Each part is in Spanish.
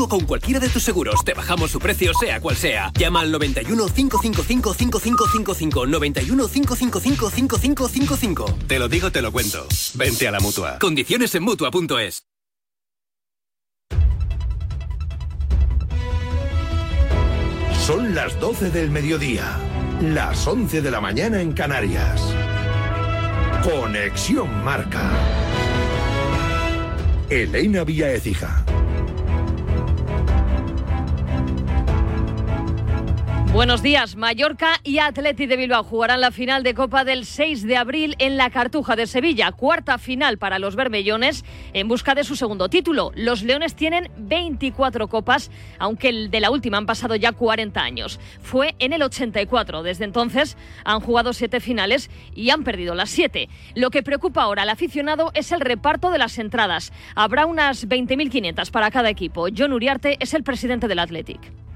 mutuo con cualquiera de tus seguros. Te bajamos su precio, sea cual sea. Llama al 91 555 5555. 91 555 5555. Te lo digo, te lo cuento. Vente a la mutua. Condiciones en mutua.es. Son las 12 del mediodía, las 11 de la mañana en Canarias. Conexión Marca. Elena Vía Ecija. Buenos días. Mallorca y Atleti de Bilbao jugarán la final de Copa del 6 de abril en la Cartuja de Sevilla. Cuarta final para los bermellones en busca de su segundo título. Los leones tienen 24 copas, aunque el de la última han pasado ya 40 años. Fue en el 84. Desde entonces han jugado siete finales y han perdido las siete. Lo que preocupa ahora al aficionado es el reparto de las entradas. Habrá unas 20.500 para cada equipo. John Uriarte es el presidente del Athletic.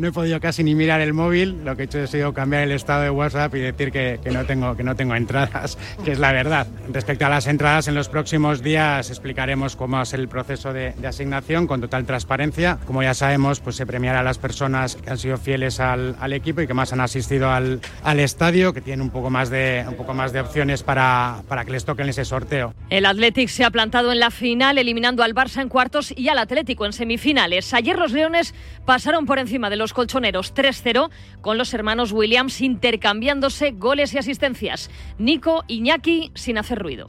No he podido casi ni mirar el móvil, lo que he hecho ha sido cambiar el estado de WhatsApp y decir que, que, no, tengo, que no tengo entradas, que es la verdad. Respecto a las entradas, en los próximos días explicaremos cómo es el proceso de, de asignación con total transparencia. Como ya sabemos, pues se premiará a las personas que han sido fieles al, al equipo y que más han asistido al, al, estadio, que tienen un poco más de, un poco más de opciones para, para que les toquen ese sorteo. El Athletic se ha plantado en la final, eliminando al Barça en cuartos y al Atlético en semifinales. Ayer los Leones pasaron por encima de los colchoneros 3-0 con los hermanos Williams intercambiándose goles y asistencias. Nico Iñaki sin hacer ruido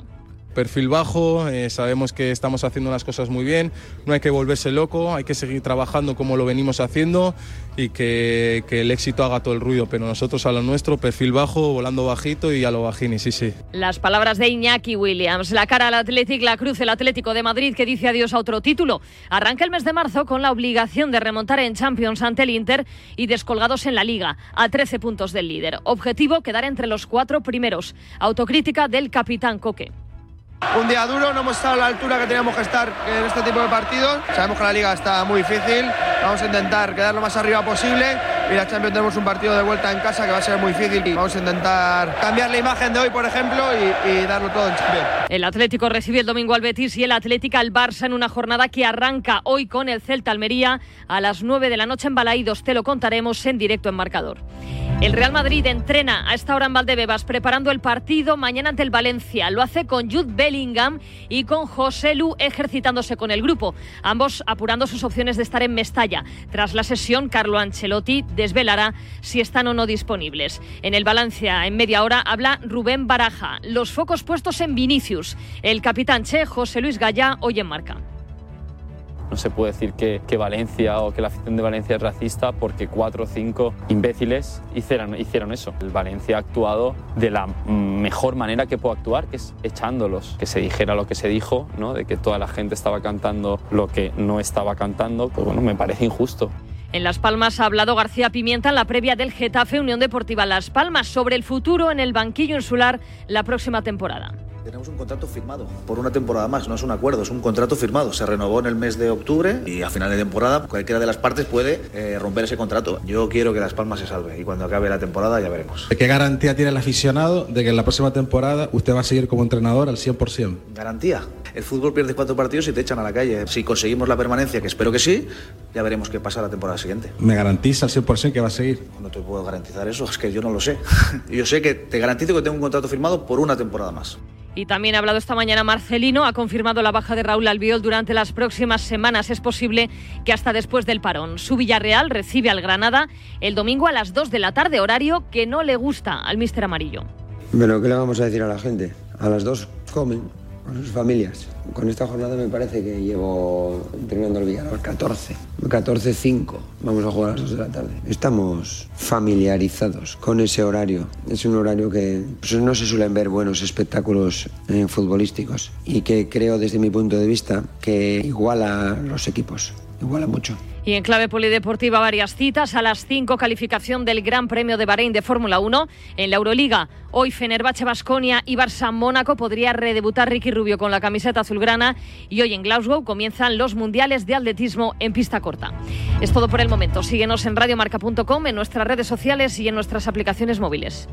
perfil bajo, eh, sabemos que estamos haciendo las cosas muy bien, no hay que volverse loco, hay que seguir trabajando como lo venimos haciendo y que, que, el éxito haga todo el ruido, pero nosotros a lo nuestro, perfil bajo, volando bajito y a lo bajini, sí, sí. Las palabras de Iñaki Williams, la cara al Athletic, la cruz el Atlético de Madrid que dice adiós a otro título. Arranca el mes de marzo con la obligación de remontar en Champions ante el Inter y descolgados en la Liga, a 13 puntos del líder. Objetivo, quedar entre los cuatro primeros. Autocrítica del capitán Coque un día duro, no hemos estado a la altura que teníamos que estar en este tipo de partidos. Sabemos que la liga está muy difícil, vamos a intentar quedar lo más arriba posible y la Champions tenemos un partido de vuelta en casa que va a ser muy difícil y vamos a intentar cambiar la imagen de hoy, por ejemplo, y, y darlo todo en Champions. El Atlético recibe el domingo al Betis y el Atlético al Barça en una jornada que arranca hoy con el Celta Almería a las 9 de la noche en Balaídos. Te lo contaremos en directo en marcador. El Real Madrid entrena a esta hora en Valdebebas preparando el partido mañana ante el Valencia. Lo hace con Jude Y con José Lu ejercitándose con el grupo, ambos apurando sus opciones de estar en Mestalla. Tras la sesión, Carlo Ancelotti desvelará si están o no disponibles. En el Valencia, en media hora, habla Rubén Baraja. Los focos puestos en Vinicius. El capitán Che, José Luis Gallá, hoy en marca. No se puede decir que, Valencia o que la afición de Valencia es racista porque cuatro o cinco imbéciles hicieron, hicieron eso. El Valencia ha actuado de la mejor manera que puede actuar, que es echándolos. Que se dijera lo que se dijo, ¿no? de que toda la gente estaba cantando lo que no estaba cantando, pues bueno, me parece injusto. En Las Palmas ha hablado García Pimienta en la previa del Getafe Unión Deportiva Las Palmas sobre el futuro en el banquillo insular la próxima temporada. Tenemos un contrato firmado por una temporada más, no es un acuerdo, es un contrato firmado. Se renovó en el mes de octubre y a final de temporada cualquiera de las partes puede eh, romper ese contrato. Yo quiero que Las Palmas se salve y cuando acabe la temporada ya veremos. ¿Qué garantía tiene el aficionado de que en la próxima temporada usted va a seguir como entrenador al 100%? Garantía. El fútbol pierde cuatro partidos y te echan a la calle. Si conseguimos la permanencia, que espero que sí, ya veremos qué pasa la temporada siguiente. ¿Me garantiza al 100% que va a seguir? No te puedo garantizar eso, es que yo no lo sé. yo sé que te garantizo que tengo un contrato firmado por una temporada más. Y también ha hablado esta mañana Marcelino, ha confirmado la baja de Raúl Albiol durante las próximas semanas. Es posible que hasta después del parón. Su Villarreal recibe al Granada el domingo a las 2 de la tarde, horario que no le gusta al míster amarillo. Bueno, ¿qué le vamos a decir a la gente? A las 2 comen con sus familias. Con esta jornada me parece que llevo entrenando al Villarreal 14. 14-5. Vamos a jugar a las 2 de la tarde. Estamos familiarizados con ese horario. Es un horario que pues, no se suelen ver buenos espectáculos eh, futbolísticos y que creo desde mi punto de vista que iguala los equipos. Iguala mucho. Y en clave polideportiva varias citas. A las 5 calificación del Gran Premio de Bahrein de Fórmula 1. En la Euroliga, hoy Fenerbahce Basconia y Barça Mónaco podría redebutar Ricky Rubio con la camiseta azulgrana. Y hoy en Glasgow comienzan los mundiales de atletismo en pista corta. Es todo por el momento. Síguenos en radiomarca.com, en nuestras redes sociales y en nuestras aplicaciones móviles.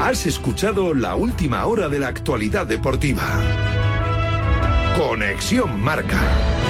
Has escuchado la última hora de la actualidad deportiva Conexión Marca.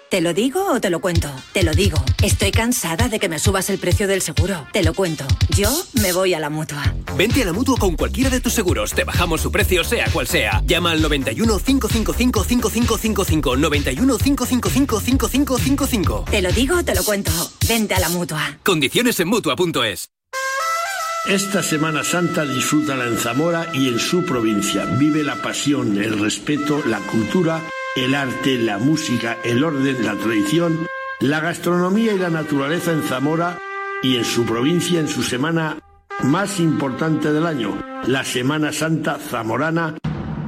¿Te lo digo o te lo cuento? Te lo digo. Estoy cansada de que me subas el precio del seguro. Te lo cuento. Yo me voy a la mutua. Vente a la mutua con cualquiera de tus seguros. Te bajamos su precio, sea cual sea. Llama al 91 555 5555. 91 555 5555. Te lo digo o te lo cuento. Vente a la mutua. Condiciones en mutua.es. Esta Semana Santa disfrútala en Zamora y en su provincia. Vive la pasión, el respeto, la cultura, el arte, la música, el orden, la tradición, la gastronomía y la naturaleza en Zamora y en su provincia en su semana más importante del año, la Semana Santa Zamorana,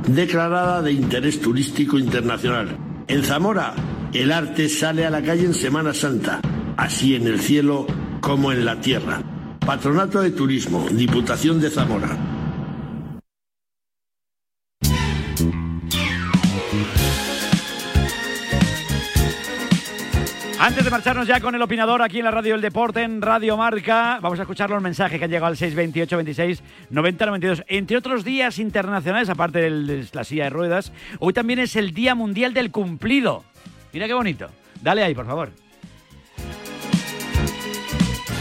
declarada de interés turístico internacional. En Zamora, el arte sale a la calle en Semana Santa, así en el cielo como en la tierra. Patronato de Turismo, Diputación de Zamora. Antes de marcharnos ya con el opinador aquí en la Radio del Deporte, en Radio Marca, vamos a escuchar los mensajes que han llegado al 628 26 90 92. Entre otros días internacionales, aparte de la silla de ruedas, hoy también es el Día Mundial del Cumplido. Mira qué bonito. Dale ahí, por favor.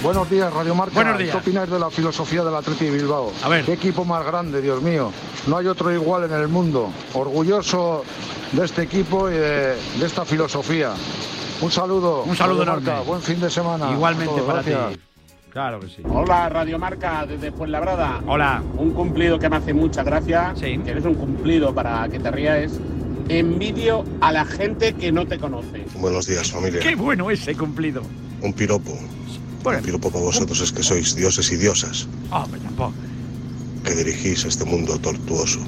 Buenos días, Radio Marca. Buenos días. ¿Qué opináis de la filosofía del Atleti de Bilbao? A ver. ¿Qué equipo más grande, Dios mío? No hay otro igual en el mundo. Orgulloso de este equipo y de, de esta filosofía. Un saludo. Un saludo Radio Marca. enorme. Buen fin de semana. Igualmente todos, para gracias. ti. Claro que sí. Hola, Radio Marca, desde Fuenlabrada. Hola. Un cumplido que me hace mucha gracia, que eres un cumplido para que te rías. Envidio a la gente que no te conoce. Buenos días, familia. Qué bueno ese cumplido. Un piropo. Un piropo para vosotros es que sois dioses y diosas Hombre, tampoco. que dirigís este mundo tortuoso.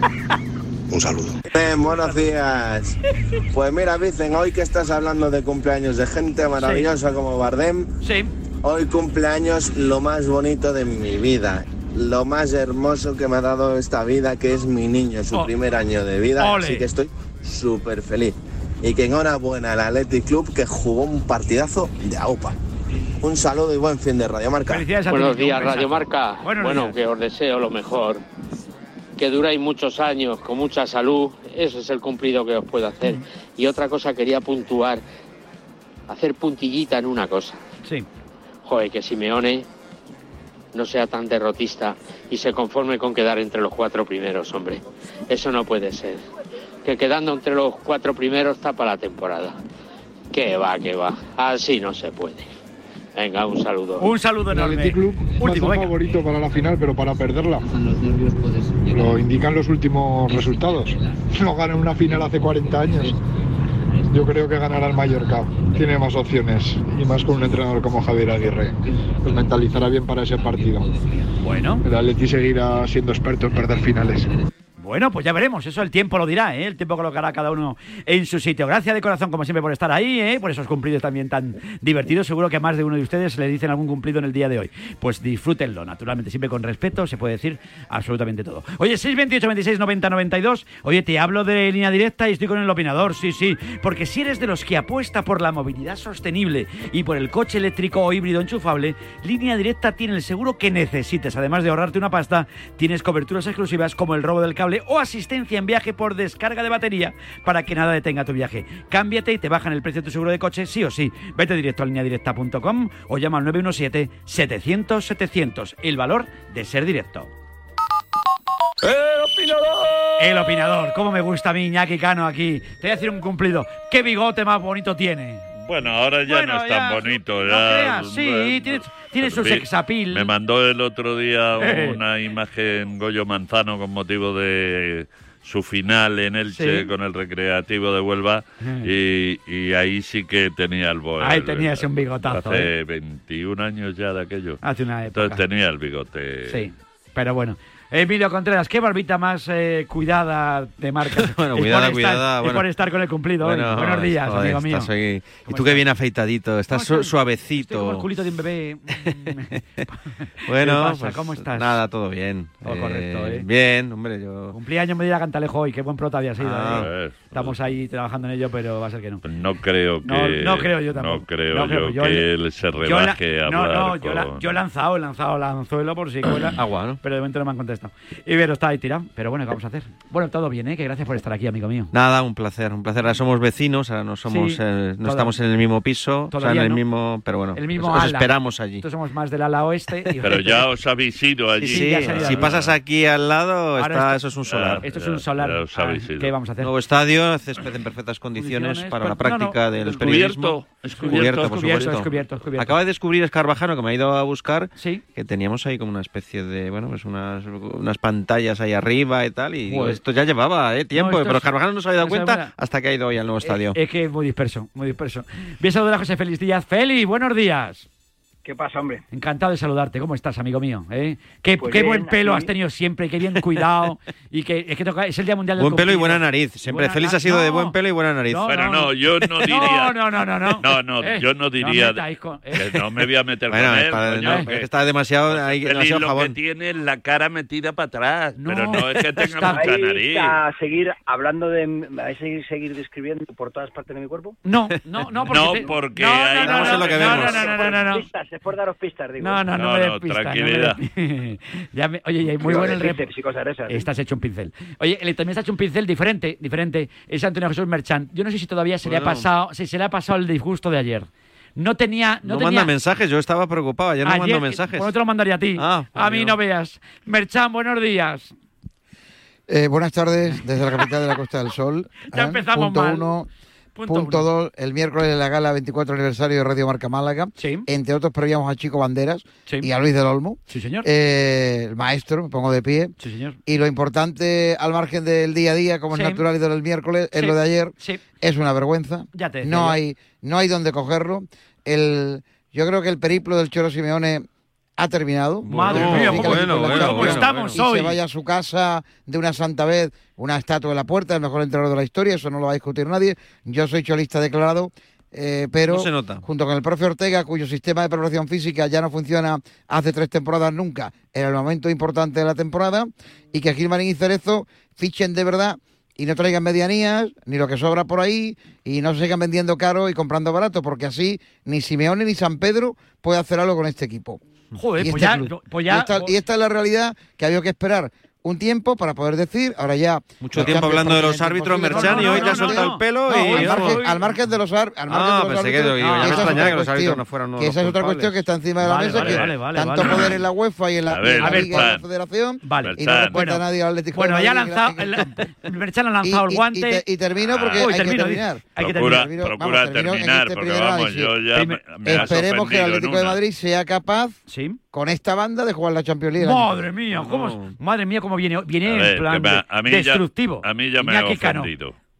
Un saludo. buenos días. Pues mira, Vicen, hoy que estás hablando de cumpleaños de gente maravillosa como Bardem, sí. hoy cumpleaños lo más bonito de mi vida. Lo más hermoso que me ha dado esta vida, que es mi niño, su Oh. primer año de vida. Ole. Así que estoy súper feliz. Y que enhorabuena al Athletic Club que jugó un partidazo de AUPA. Un saludo y buen fin de Radio Marca. Buenos días, Radio Marca. Buenos bueno, días. que os deseo lo mejor. Que duráis muchos años, con mucha salud. Eso es el cumplido que os puedo hacer. Y otra cosa quería puntuar. Hacer puntillita en una cosa. Sí. Joder, que Simeone no sea tan derrotista y se conforme con quedar entre los cuatro primeros, hombre. Eso no puede ser. Que quedando entre los cuatro primeros tapa la temporada. Que va, que va. Así no se puede. Venga, un saludo. Un saludo El enorme. Athletic Club Último, venga. favorito para la final, pero para perderla. Lo indican los últimos resultados. No ganan una final hace 40 años. Yo creo que ganará el Mallorca. Tiene más opciones y más con un entrenador como Javier Aguirre. Pues mentalizará bien para ese partido. Bueno. El Atleti seguirá siendo experto en perder finales. Bueno, pues ya veremos, eso el tiempo lo dirá, ¿eh? el tiempo colocará cada uno en su sitio. Gracias de corazón, como siempre, por estar ahí, ¿eh? por esos cumplidos también tan divertidos. Seguro que a más de uno de ustedes le dicen algún cumplido en el día de hoy. Pues disfrútenlo, naturalmente, siempre con respeto, se puede decir absolutamente todo. Oye, 628 26 90 92. Oye, te hablo de línea directa y estoy con el opinador, sí, sí. Porque si eres de los que apuesta por la movilidad sostenible y por el coche eléctrico o híbrido enchufable, línea directa tiene el seguro que necesites. Además de ahorrarte una pasta, tienes coberturas exclusivas como el robo del cable o asistencia en viaje por descarga de batería para que nada detenga tu viaje. Cámbiate y te bajan el precio de tu seguro de coche sí o sí. Vete directo a lineadirecta.com o llama al 917-700-700. El valor de ser directo. ¡El opinador! El opinador, cómo me gusta a mí Iñaki Cano aquí. Te voy a decir un cumplido. ¿Qué bigote más bonito tiene? Bueno, ahora ya Bueno, no es ya, tan bonito. no ya, creas, sí, eh, tiene- tiene su vi- sex appeal. Me mandó el otro día Eh. una imagen Goyo Manzano con motivo de su final en Elche Sí. con el Recreativo de Huelva Mm. y, y ahí sí que tenía el bo- Ahí el- tenía ese un bigotazo, Hace ¿eh? 21 años ya de aquello. Hace una época. Entonces tenía el bigote. Sí, pero bueno. Emilio Contreras, qué barbita más eh, cuidada de marca. Bueno, Es cuidada, estar- cuidada, es bueno. por estar con el cumplido hoy. Bueno, Buenos días, joder, amigo mío. Y ¿Cómo tú que bien afeitadito, estás su- Estoy como el suavecito. culito de un bebé. Bueno, ¿Qué pasa? pues, ¿Cómo estás? Nada, todo bien. Todo correcto, ¿eh? Bien, hombre, yo... Cumpleaños Medina Cantalejo hoy, qué buen prota había sido. Ah, ¿eh? pues, Estamos ahí trabajando en ello, pero va a ser que no. No creo que. No, no creo yo tampoco. No creo No creo, yo, yo que él se Yo la- rebaje a no, no, yo, la- yo he lanzado, he lanzado el anzuelo por si cuela. Agua, ¿no? Pero de momento no me han contestado. Y Vero está ahí tirado. Pero bueno, ¿qué vamos a hacer? Bueno, todo bien, ¿eh? Que gracias por estar aquí, amigo mío. Nada, un placer, un placer. Ahora somos vecinos, ahora no somos, Sí, eh, no toda- estamos en el mismo piso, o sea, en el no. mismo, pero bueno, El mismo os, os ala. esperamos allí. Nosotros somos más del ala oeste. y- Pero ya os habéis ido allí. Sí, ya si pasas aquí al lado, está, esto- eso es un solar. Esto es un solar. ya os Ah. ¿Qué vamos a hacer? Nuevo estadio, césped en perfectas condiciones Condiciones, para la pero- no, no, práctica del descubierto, periodismo. descubierto, por descubierto, descubierto, descubierto. Acaba de descubrir Escarbajano, que me ha ido a buscar, Sí. que teníamos ahí como una especie de, bueno, pues unas, unas pantallas ahí arriba y tal, y digo, Joder. esto ya llevaba eh, tiempo, No, pero es- Escarbajano no se había dado cuenta hasta que ha ido hoy al nuevo estadio. Es que es muy disperso, muy disperso. A saludar a José Félix Díaz. Félix, buenos días. ¿Qué pasa, hombre? Encantado de saludarte. ¿Cómo estás, amigo mío? ¿Eh? Qué, Pues qué bien, buen pelo aquí. has tenido siempre, qué bien cuidado. y que es que toca- es el Día Mundial del Buen pelo y buena nariz. Siempre Buena- Félix ha sido de buen pelo y buena nariz. No, Pero no, yo no diría. No, no, no, no. No, no, Eh, yo no diría. metáis con- eh. que no me voy a meter Bueno, con él. para- coño, no, que- es que está demasiado, hay Feliz demasiado lo jabón. que tiene la cara metida para atrás. pero no es que tenga ¿Vais mucha nariz. a seguir hablando de... ¿Vais a seguir, seguir describiendo por todas partes de mi cuerpo? No, no, no, porque, No, porque no, no. No, no, no, no, no. Es por daros pistas, digo. No, no, no, No, me des no, pistas, no me tranquilidad. des- Ya me- oye, y hay muy bueno el rep. y cosas de esas, ¿eh? Estás hecho un pincel. Oye, él también se ha hecho un pincel diferente, diferente. Es Antonio Jesús Merchant. Yo no sé si todavía se le ha Bueno. pasado, si se le ha pasado el disgusto de ayer. No tenía, no, No, tenía. manda mensajes, yo estaba preocupado, ayer no Ayer, mando mensajes. Pues no te lo mandaría a ti. Ah, a mí no veas. Merchant, buenos días. Eh, buenas tardes desde la capital de la Costa del Sol. Ya ¿eh? empezamos punto mal. uno. Punto Punto dos, el miércoles de la gala 24 aniversario de Radio Marca Málaga. Entre otros prevíamos a Chico Banderas y a Luis del Olmo. Sí, señor. Eh, el maestro, me pongo de pie. Sí, señor. Y lo importante al margen del día a día, como Sí. es natural y del miércoles, es Sí. lo de ayer. Sí. Es una vergüenza. Ya te decía no yo. hay, no hay donde cogerlo. El, yo creo que el periplo del Choro Simeone ha terminado. Madre mía, sí, ¿cómo- que la bueno, bueno, bueno, estamos y hoy? se vaya a su casa de una santa vez, una estatua en la puerta, el mejor entrenador de la historia, eso no lo va a discutir nadie. Yo soy cholista declarado, eh, pero No se nota. junto con el profe Ortega, cuyo sistema de preparación física ya no funciona hace tres temporadas nunca, en el momento importante de la temporada, y que Gilmarín y Cerezo fichen de verdad y no traigan medianías, ni lo que sobra por ahí, y no se sigan vendiendo caro y comprando barato, porque así ni Simeone ni San Pedro puede hacer algo con este equipo. Joder, Y pues este ya, pues ya- y, esta, y esta es la realidad que había que esperar un tiempo para poder decir, ahora ya... Mucho tiempo hablando de los árbitros. Merchan, y hoy te no, soltado el pelo No, y... al, margen, al margen de los, margen Ah, pensé que árbitros, me extrañaba los árbitros cuestión, no fueran que esa es otra cuestión que está encima de la Vale, mesa, vale, que vale, vale, tanto vale. poder en la UEFA y en la, A y ver, en la a ver, Liga la. Federación, Vale. y no respeta a nadie al Atlético Bueno, de ya ha Madrid, lanzado. Merchan ha lanzado el guante. y te- y termino porque hay que terminar. Hay que Procura, terminar. Este porque primer vamos, yo ya Esperemos que el Atlético de. Madrid sea capaz Sí. Con esta banda de jugar la Champions League. Madre mía, ¿cómo? Madre mía, cómo viene, viene A ver, en plan a mí ya- destructivo. a mí ya me ha Iñaki Cano.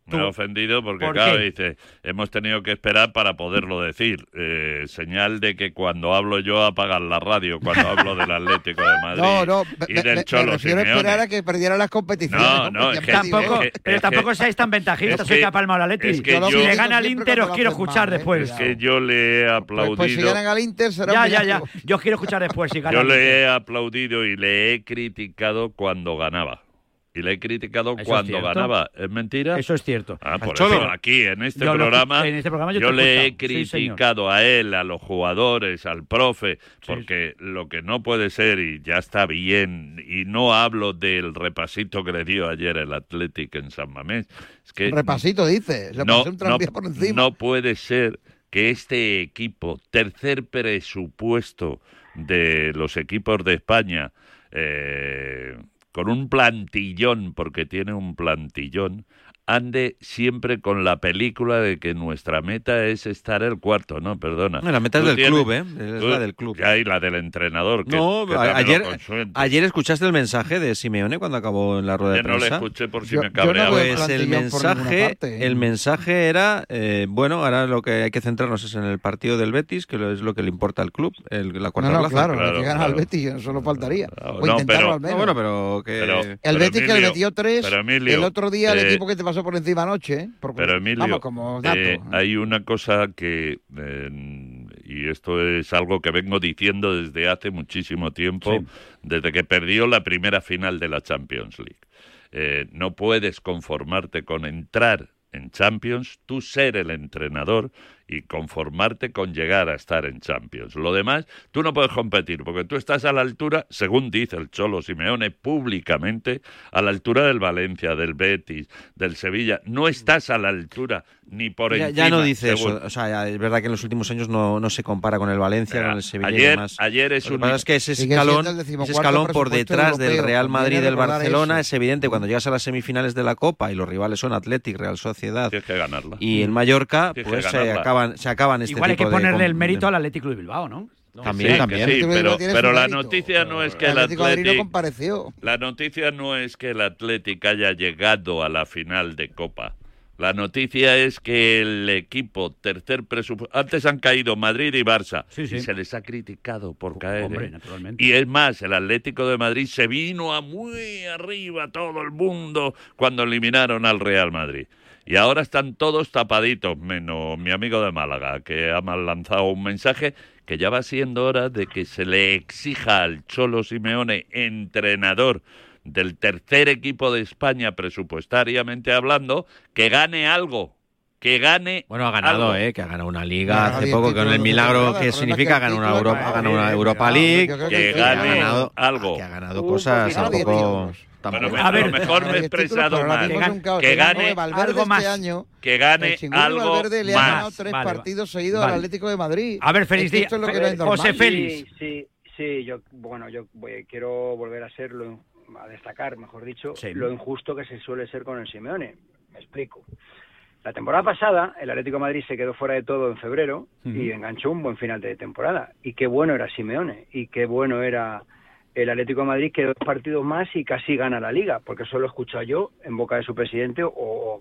Me ha ofendido porque, ¿Por claro, qué? dice, hemos tenido que esperar para poderlo decir. Eh, señal de que cuando hablo yo apagan la radio, cuando hablo del Atlético de Madrid No, no, y me, del me- me Cholo refiero a esperar a que perdiera las competiciones. No, no, Ya es me que- digo, Tampoco, es que- pero es tampoco que- seáis tan ventajistas, es soy que- capaz al Atleti. es que Yo si le gana al Inter, os quiero escuchar mal, después. Es que yo le he Pues, aplaudido. pues si ganan al Inter será Ya, un ya, ya. Yo os quiero escuchar después. Si gana Yo le he aplaudido y le he criticado cuando ganaba. Y le he criticado Eso cuando ganaba. ¿Es mentira? Eso es cierto. Ah, por Cholo. eso aquí, en este Yo lo- programa, en este programa yo yo, le he. Sí, criticado a él, a los jugadores, al profe, porque lo que no puede ser, y ya está bien, y no hablo del repasito que le dio ayer el Athletic en San Mamés, es que Repasito, dice. Le no, un por encima. no puede ser que este equipo, tercer presupuesto de los equipos de España, eh, con un plantillón, porque tiene un plantillón, ande siempre con la película de que nuestra meta es estar el cuarto, no, perdona. No, la meta es del tienes- club, ¿eh? Es tú- la del club. que hay la del entrenador. Que, No, que ayer, lo ayer escuchaste el mensaje de Simeone cuando acabó en la rueda de Yo no le prensa. escuché por si Yo- me no cabreaba. veo Pues el mensaje, parte, ¿eh? el mensaje era, eh, bueno, ahora lo que hay que centrarnos es en el partido del Betis, que lo- es lo que le importa al club, el- la No, cuarta no, plaza. claro, Claro, que ganar al claro. Betis, eso no faltaría. o no, intentarlo pero- al menos. No, bueno, pero que... Pero- el pero Betis que le metió tres, pero Emilio, el otro día el eh, equipo que te pasó por encima anoche. ¿eh? Por- Pero Emilio, vamos, como dato. eh, hay una cosa que, eh, y esto es algo que vengo diciendo desde hace muchísimo tiempo, Sí. desde que perdió la primera final de la Champions League. Eh, no puedes conformarte con entrar en Champions, tú ser el entrenador y conformarte con llegar a estar en Champions. Lo demás, tú no puedes competir, porque tú estás a la altura, según dice el Cholo Simeone públicamente, a la altura del Valencia, del Betis, del Sevilla. No estás a la altura ni por ya, encima. ya no dice según- eso, o sea, ya es verdad que en los últimos años no, no se compara con el Valencia, Mira, con el Sevilla y ayer- demás. ayer es Lo un- es que ese escalón, ese escalón por detrás del Real Madrid y del Barcelona eso. es evidente cuando llegas a las semifinales de la Copa y los rivales son Athletic, Real Sociedad Tienes que ganarla. y el Mallorca, Tienes que pues se ganarla. Acaban, se acaban este Igual hay que de ponerle el mérito de- al Atlético de Bilbao, ¿no? También, Sí, también. sí, Atlético pero, la noticia no es que el el Atlético de Madrid no Athletic compareció. La noticia no es que el Athletic haya llegado a la final de Copa. La noticia es que el equipo tercer presupuesto... Antes han caído Madrid y Barça. Sí, sí. Y se les ha criticado por caer. Hombre, ¿eh? naturalmente. Y es más, el Atlético de Madrid se vino a muy arriba todo el mundo cuando eliminaron al Real Madrid. Y ahora están todos tapaditos, menos mi amigo de Málaga, que ha mal lanzado un mensaje que ya va siendo hora de que se le exija al Cholo Simeone, entrenador del tercer equipo de España presupuestariamente hablando, que gane algo. Que gane. Bueno, ha ganado, algo. ¿eh? Que ha ganado una liga No, hace poco, título con el milagro que significa ganar una, Europa, ganado una Europa League, Que que sí, ha gane ganado, algo. que ha ganado Un cosas, tampoco... títulos. Bueno, tampoco- a, A ver, lo mejor me he expresado mal. Que gane algo más. este año. que gane algo Valverde le ha más. ganado tres Vale, partidos seguidos vale. al Atlético de Madrid. A ver, Díaz, esto es Fe- no. José Félix. Sí, sí, sí, yo, bueno, yo voy- quiero volver a serlo, a destacar, mejor dicho, Sí. lo injusto que se suele ser con el Simeone. Me explico. La temporada pasada, el Atlético de Madrid se quedó fuera de todo en febrero y enganchó un buen final de temporada. Y qué bueno era Simeone, y qué bueno era el Atlético de Madrid, que dos partidos más y casi gana la liga, porque eso lo he escuchado yo en boca de su presidente o,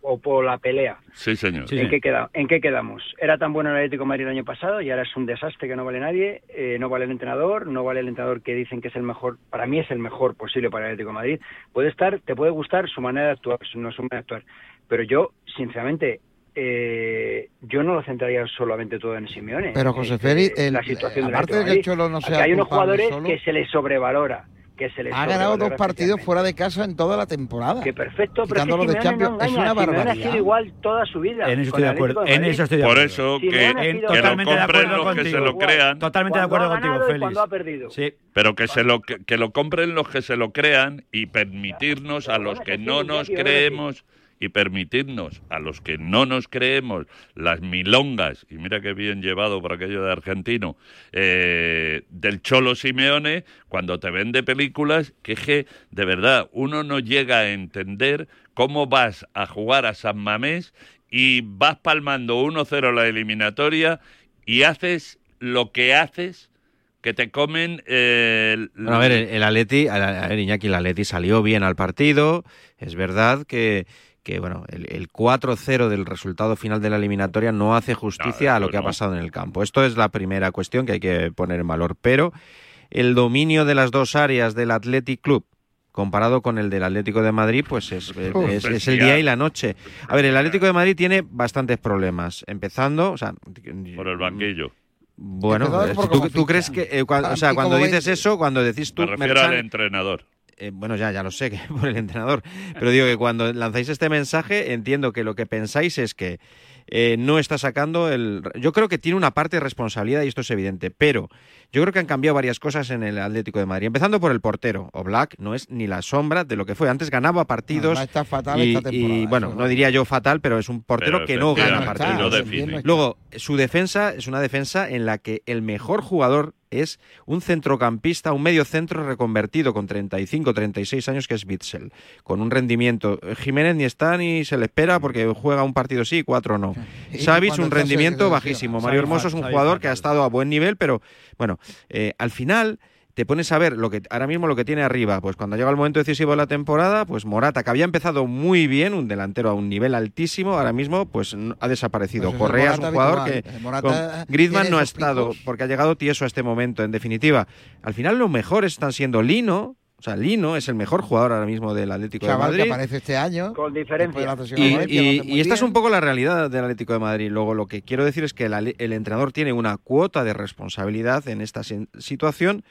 o por la pelea. Sí, señor. Sí. ¿En, qué queda- ¿En qué quedamos? Era tan bueno el Atlético de Madrid el año pasado y ahora es un desastre que no vale nadie, eh, no vale el entrenador, no vale el entrenador que dicen que es el mejor, para mí es el mejor posible para el Atlético de Madrid. Puede estar, te puede gustar su manera de actuar, no su manera de actuar, pero yo, sinceramente, eh, yo no lo centraría solamente todo en Simeone. Pero, José Félix, eh, el- la situación del aparte de que el. Cholo no Aquí sea hay unos jugadores solo, que se les sobrevalora, que se les Ha ganado dos partidos fuera de casa en toda la temporada. que perfecto, pero es que de Simeone Champions, no es una Simeone ha barbaridad. sido igual toda su vida. En eso estoy de el acuerdo. De En eso estoy de Por acuerdo. eso que, Simeone En- sido que lo totalmente de compren acuerdo los que se lo crean, Totalmente de Cuando acuerdo ha contigo, Félix. cuando ha perdido. Sí. pero que se lo que, que lo compren los que se lo crean y permitirnos a los que no nos creemos y permitirnos a los que no nos creemos las milongas, y mira qué bien llevado por aquello de argentino, eh, del Cholo Simeone, cuando te vende películas, que que, de verdad, uno no llega a entender cómo vas a jugar a San Mamés y vas palmando 1-0 la eliminatoria y haces lo que haces que te comen el- Bueno, a ver, el, el a ver, Iñaki, el Atleti salió bien al partido. Es verdad que, que bueno, el, el 4-0 del resultado final de la eliminatoria no hace justicia No, a lo que ha pasado en el campo. Esto es la primera cuestión que hay que poner en valor. Pero el dominio de las dos áreas del Athletic Club comparado con el del Atlético de Madrid, pues es, es- Uf, es- es el día y la noche. A ver, el Atlético de Madrid tiene bastantes problemas. Empezando, o sea, por el banquillo. bueno, ¿tú, crees que, eh, o sea, Y cuando dices eso, cuando decís tú, Me refiero Merchan, al entrenador. Eh, bueno, ya, ya lo sé, que por el entrenador. Pero digo que cuando lanzáis este mensaje, entiendo que lo que pensáis es que eh, no está sacando el... Yo creo que tiene una parte de responsabilidad y esto es evidente, pero yo creo que han cambiado varias cosas en el Atlético de Madrid. Empezando por el portero. Oblak no es ni la sombra de lo que fue. Antes ganaba partidos. No, está fatal y, esta temporada, y, bueno, eso no diría yo fatal, pero es un portero Pero que no gana efectivamente partidos. lo define. Luego, su defensa es una defensa en la que el mejor jugador es un centrocampista, un medio centro reconvertido con 35, 36 años, que es Bitzel, con un rendimiento. Jiménez ni está ni se le espera porque juega un partido sí, cuatro no. Y cuando un rendimiento bajísimo. Mario Hermoso es un jugador que ha estado a buen nivel, pero bueno, eh, al final te pones a ver lo que ahora mismo lo que tiene arriba, pues cuando llega el momento decisivo de la temporada, pues Morata, que había empezado muy bien, un delantero a un nivel altísimo, ahora mismo pues ha desaparecido. Pues Correa es un jugador habitual. que Morata con Griezmann no ha estado picos. porque ha llegado tieso a este momento. En definitiva, al final los mejores están siendo Lino, o sea, Lino es el mejor jugador ahora mismo del Atlético Chaval de que Madrid. aparece este año. Con de diferencia. Y, y- y esta es un poco la realidad del Atlético de Madrid. Luego, lo que quiero decir es que el, entrenador tiene una cuota de responsabilidad en esta situación,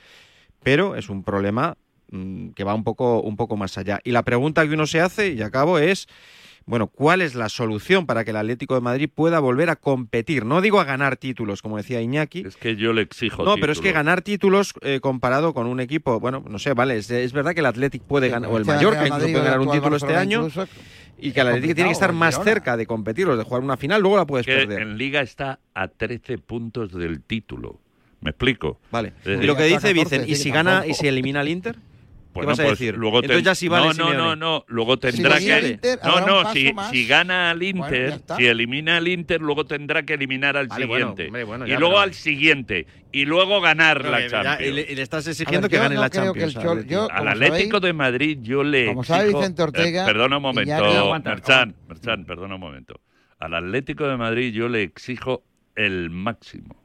pero es un problema mm, que va un poco, un poco más allá. Y la pregunta que uno se hace, y acabo, es, bueno, ¿cuál es la solución para que el Atlético de Madrid pueda volver a competir? No digo a ganar títulos, como decía Iñaki. Es que yo le exijo No, pero es que ganar títulos eh, comparado con un equipo, bueno, no sé, vale, es, es verdad que el Athletic puede ganar, o el Mallorca Madrid puede ganar un título este año y que el Athletic tiene que estar más Girona. cerca de competirlos, de jugar una final, luego la puedes que perder. en Liga está a 13 puntos del título. ¿Me explico? Vale. Y lo que dice 14, Vicen, ¿y si gana y si elimina al Inter? ¿Qué Bueno, vas a pues decir? luego Entonces ya sí vale no, no, no, Simeone. no, luego tendrá elimina que Inter, No, no, si, si gana al Inter, si elimina al Inter, luego tendrá que eliminar al Vale, bueno, siguiente. hombre, bueno, y luego pero- al siguiente y luego ganar No, la ya- Champions. y, le, y le estás exigiendo ver, que gane no la Champions. Chol- al yo- Atlético sabéis- de Madrid yo le como sabe Vicente Ortega, eh, perdona un momento, Merchan, Merchan, perdona un momento. Al Atlético de Madrid yo le exijo el máximo.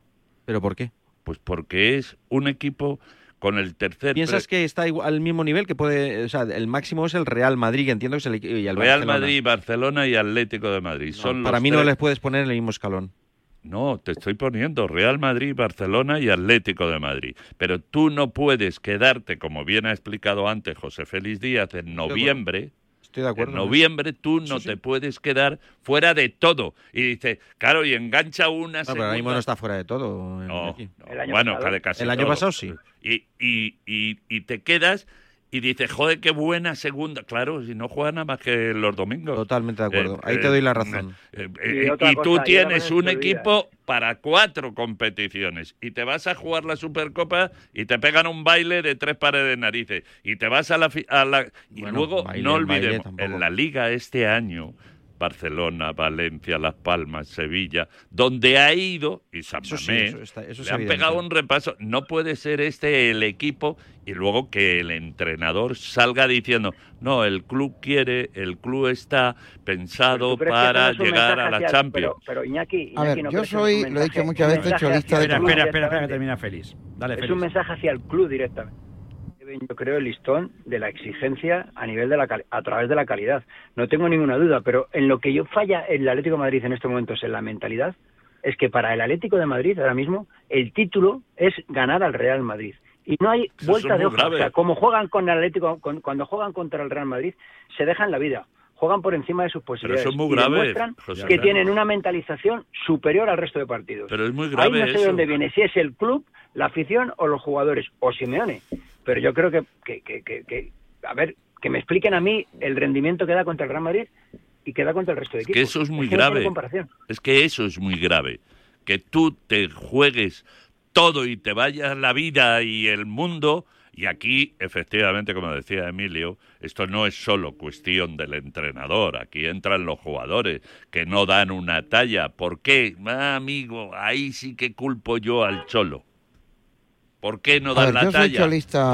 ¿Pero por qué? Pues porque es un equipo con el tercer ¿Piensas que está igual- al mismo nivel que puede, o sea, el máximo es el Real Madrid, que entiendo que es el equi- y el Real Barcelona? Madrid, Barcelona y Atlético de Madrid. No, Son para mí no les puedes poner en el mismo escalón. No, te estoy poniendo Real Madrid, Barcelona y Atlético de Madrid. Pero tú no puedes quedarte, como bien ha explicado antes José Félix Díaz, en noviembre. Estoy de acuerdo. En noviembre tú no te puedes quedar fuera de todo. Y dice, claro, y engancha una No, pero segunda... ahora mismo no está fuera de todo. eh, No, Iñaki. no, bueno, casi- casi El año todo. pasado sí. Y, y, y, y te quedas y dices, joder, qué buena segunda. Claro, si no juega nada más que los domingos. Totalmente de acuerdo. Eh, Ahí eh, te doy la razón. eh, Y eh, y cosa, tú tienes un olvida. equipo para cuatro competiciones y te vas a jugar la Supercopa y te pegan un baile de tres pares de narices y te vas a la... fi- a la y Bueno, luego, baile, no olvidemos, en la liga este año... Barcelona, Valencia, Las Palmas, Sevilla, donde ha ido, y San Eso sí, Mamés, eso está- eso es le han evidente. pegado un repaso. No puede ser este el equipo y luego que el entrenador salga diciendo, no, el club quiere, el club está pensado ¿Tú crees que para no es llegar a la hacia- Champions. Pero, pero Iñaki, A ver, Iñaki, ¿no yo soy, lo he dicho muchas veces, cholista de Espera, espera, espera, espera, que termina feliz. Dale, es un mensaje hacia el club directamente. Yo creo el listón de la exigencia a nivel de la a través de la calidad. No tengo ninguna duda, pero en lo que yo falla el Atlético de Madrid en estos momentos en la mentalidad es que para el Atlético de Madrid ahora mismo el título es ganar al Real Madrid. Y no hay Eso vuelta de hoja. O sea, como juegan con el Atlético, con- cuando juegan contra el Real Madrid, se dejan la vida. Juegan por encima de sus posibilidades. eso es muy y grave, demuestran José que tienen una mentalización superior al resto de partidos. Pero es muy Ahí grave no sé de eso. dónde viene, si es el club, la afición o los jugadores, o Simeone. Pero yo creo que, que, que, que- a ver, que me expliquen a mí el rendimiento que da contra el Real Madrid y que da contra el resto de Es que equipos. eso es muy grave. Es que eso es muy grave. Que tú te juegues todo y te vayas la vida y el mundo. Y aquí, efectivamente, como decía Emilio, esto no es solo cuestión del entrenador. Aquí entran los jugadores que no dan una talla. ¿Por qué? Ah, amigo, ahí sí que culpo yo al cholo. ¿Por qué no dan ver, la talla?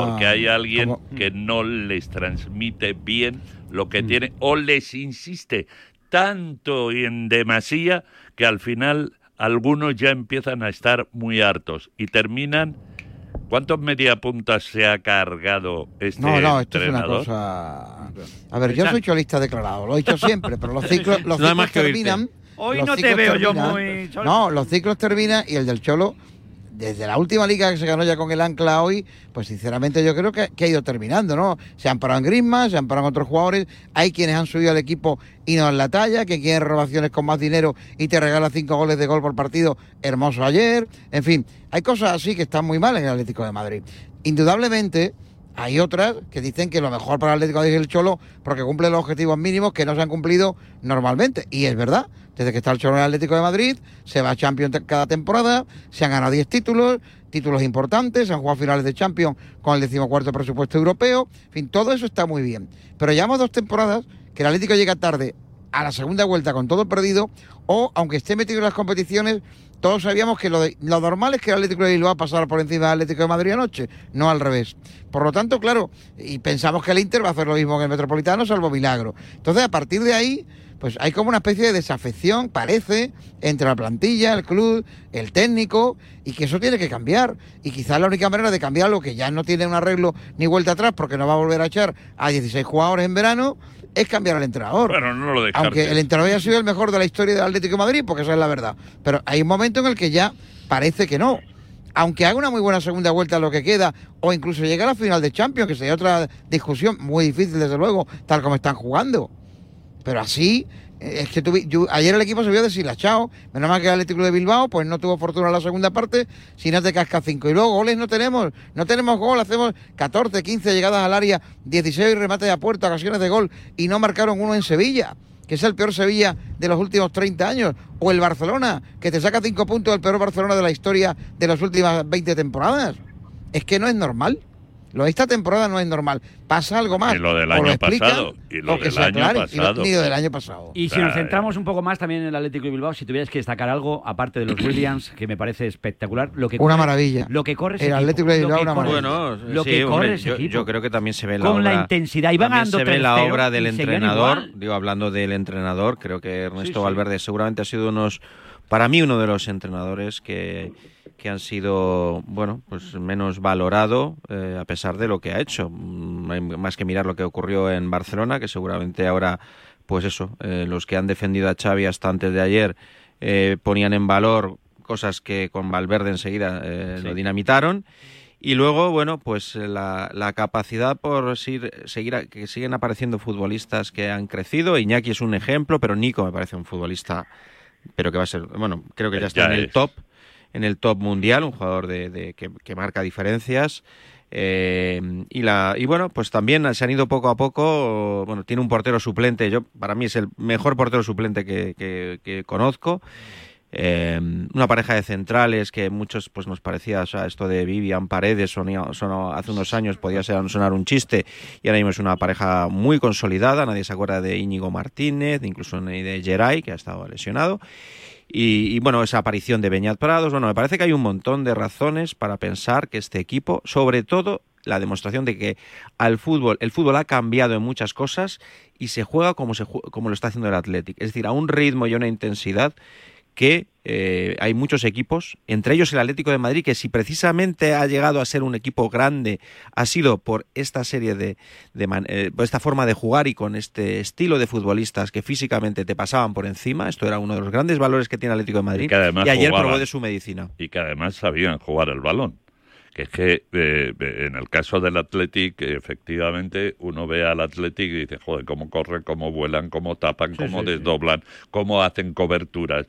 Porque hay alguien como- que no les transmite bien lo Mm. que tiene o les insiste tanto y en demasía que al final algunos ya empiezan a estar muy hartos y terminan. ¿Cuántos mediapuntas se ha cargado este No, no, esto es una cosa. A ver, yo soy cholista declarado, lo he dicho siempre, pero los ciclos, los No ciclos más que oírte. terminan. Hoy los no te veo yo muy... No, los ciclos terminan y el del cholo desde la última liga que se ganó ya con el Ancla hoy, pues sinceramente yo creo que, ha ido terminando, ¿no? Se han parado en Griezmann, se han parado en otros jugadores, hay quienes han subido al equipo y no en la talla, que quieren renovaciones con más dinero y te regala cinco goles de gol por partido, hermoso ayer, en fin, hay cosas así que están muy mal en el Atlético de Madrid. Indudablemente hay otras que dicen que lo mejor para el Atlético es el Cholo porque cumple los objetivos mínimos que no se han cumplido normalmente. Y es verdad, desde que está el Cholo en el Atlético de Madrid, se va a Champions cada temporada, se han ganado 10 títulos, títulos importantes, se han jugado finales de Champions con el decimocuarto presupuesto europeo. En fin, todo eso está muy bien. Pero llevamos dos temporadas que el Atlético llega tarde a la segunda vuelta con todo perdido o, aunque esté metido en las competiciones, todos sabíamos que lo, lo normal es que el Atlético de Bilbao pasara por encima del Atlético de Madrid anoche, no al revés. Por lo tanto, claro, y pensamos que el Inter va a hacer lo mismo que el Metropolitano, salvo milagro. Entonces, a partir de ahí, pues hay como una especie de desafección, parece, entre la plantilla, el club, el técnico, y que eso tiene que cambiar. Y quizás la única manera de cambiarlo, que ya no tiene un arreglo ni vuelta atrás, porque no va a volver a echar a 16 jugadores en verano, es cambiar al entrenador. Bueno, no lo Aunque el entrenador haya sido el mejor de la historia del Atlético de Madrid, porque esa es la verdad. Pero hay un momento en el que ya parece que no. Aunque haga una muy buena segunda vuelta a lo que queda, o incluso llegue a la final de Champions, que sería otra discusión muy difícil, desde luego, tal como están jugando. Pero así, es que ayer el equipo se vio deshilachado. Menos mal que el Atlético de Bilbao, pues no tuvo fortuna en la segunda parte, si no te casca 5. Y luego goles no tenemos, no tenemos gol, hacemos 14, 15 llegadas al área, 16 remates a puerta, ocasiones de gol, y no marcaron uno en Sevilla, que es el peor Sevilla de los últimos 30 años. O el Barcelona, que te saca 5 puntos, el peor Barcelona de la historia de las últimas 20 temporadas. Es que no es normal. Lo de esta temporada no es normal. Pasa algo más. Y lo del año pasado. Y lo del año pasado. Y lo, del año pasado. Y si nos centramos un poco más también en el Atlético de Bilbao, si tuvieras que destacar algo, aparte de los Williams, que me parece espectacular. Lo que una maravilla. Lo que corre El Atlético de Bilbao, una maravilla. Bueno, lo que corre yo, yo, creo que también se ve la Con obra. la intensidad. Y van se ve la obra del entrenador. Digo, hablando del entrenador, creo que Ernesto Valverde seguramente ha sido unos. Para mí, uno de los entrenadores que que han sido, bueno, pues menos valorado eh, a pesar de lo que ha hecho. Mm, más que mirar lo que ocurrió en Barcelona, que seguramente ahora, pues eso, eh, los que han defendido a Xavi hasta antes de ayer eh, ponían en valor cosas que con Valverde enseguida lo dinamitaron. Y luego, bueno, pues la, la capacidad por seguir, seguir, que siguen apareciendo futbolistas que han crecido. Iñaki es un ejemplo, pero Nico me parece un futbolista, pero que va a ser, bueno, creo que ya está en el top en el top mundial, un jugador de, que, marca diferencias. Eh, y, la, y bueno, pues también se han ido poco a poco. Bueno, tiene un portero suplente. Yo, para mí es el mejor portero suplente que, conozco. Eh, una pareja de centrales que muchos pues nos parecía, o sea, esto de Vivian Paredes hace unos años podía ser, sonar un chiste. Y ahora mismo es una pareja muy consolidada, nadie se acuerda de Íñigo Martínez, incluso de Geray, que ha estado lesionado. Y, bueno, esa aparición de Beñat Prados, bueno, me parece que hay un montón de razones para pensar que este equipo, sobre todo la demostración de que al fútbol, el fútbol ha cambiado en muchas cosas y se juega como, se, como lo está haciendo el Athletic, es decir, a un ritmo y una intensidad que eh, hay muchos equipos, entre ellos el Atlético de Madrid, que si precisamente ha llegado a ser un equipo grande, ha sido por esta serie de, eh, esta forma de jugar y con este estilo de futbolistas que físicamente te pasaban por encima. Esto era uno de los grandes valores que tiene el Atlético de Madrid. Y, ayer probó de su medicina. Y que además sabían jugar el balón que es que eh, en el caso del Athletic, efectivamente, uno ve al Athletic y dice, joder, cómo corren, cómo vuelan, cómo tapan, cómo desdoblan, cómo hacen coberturas.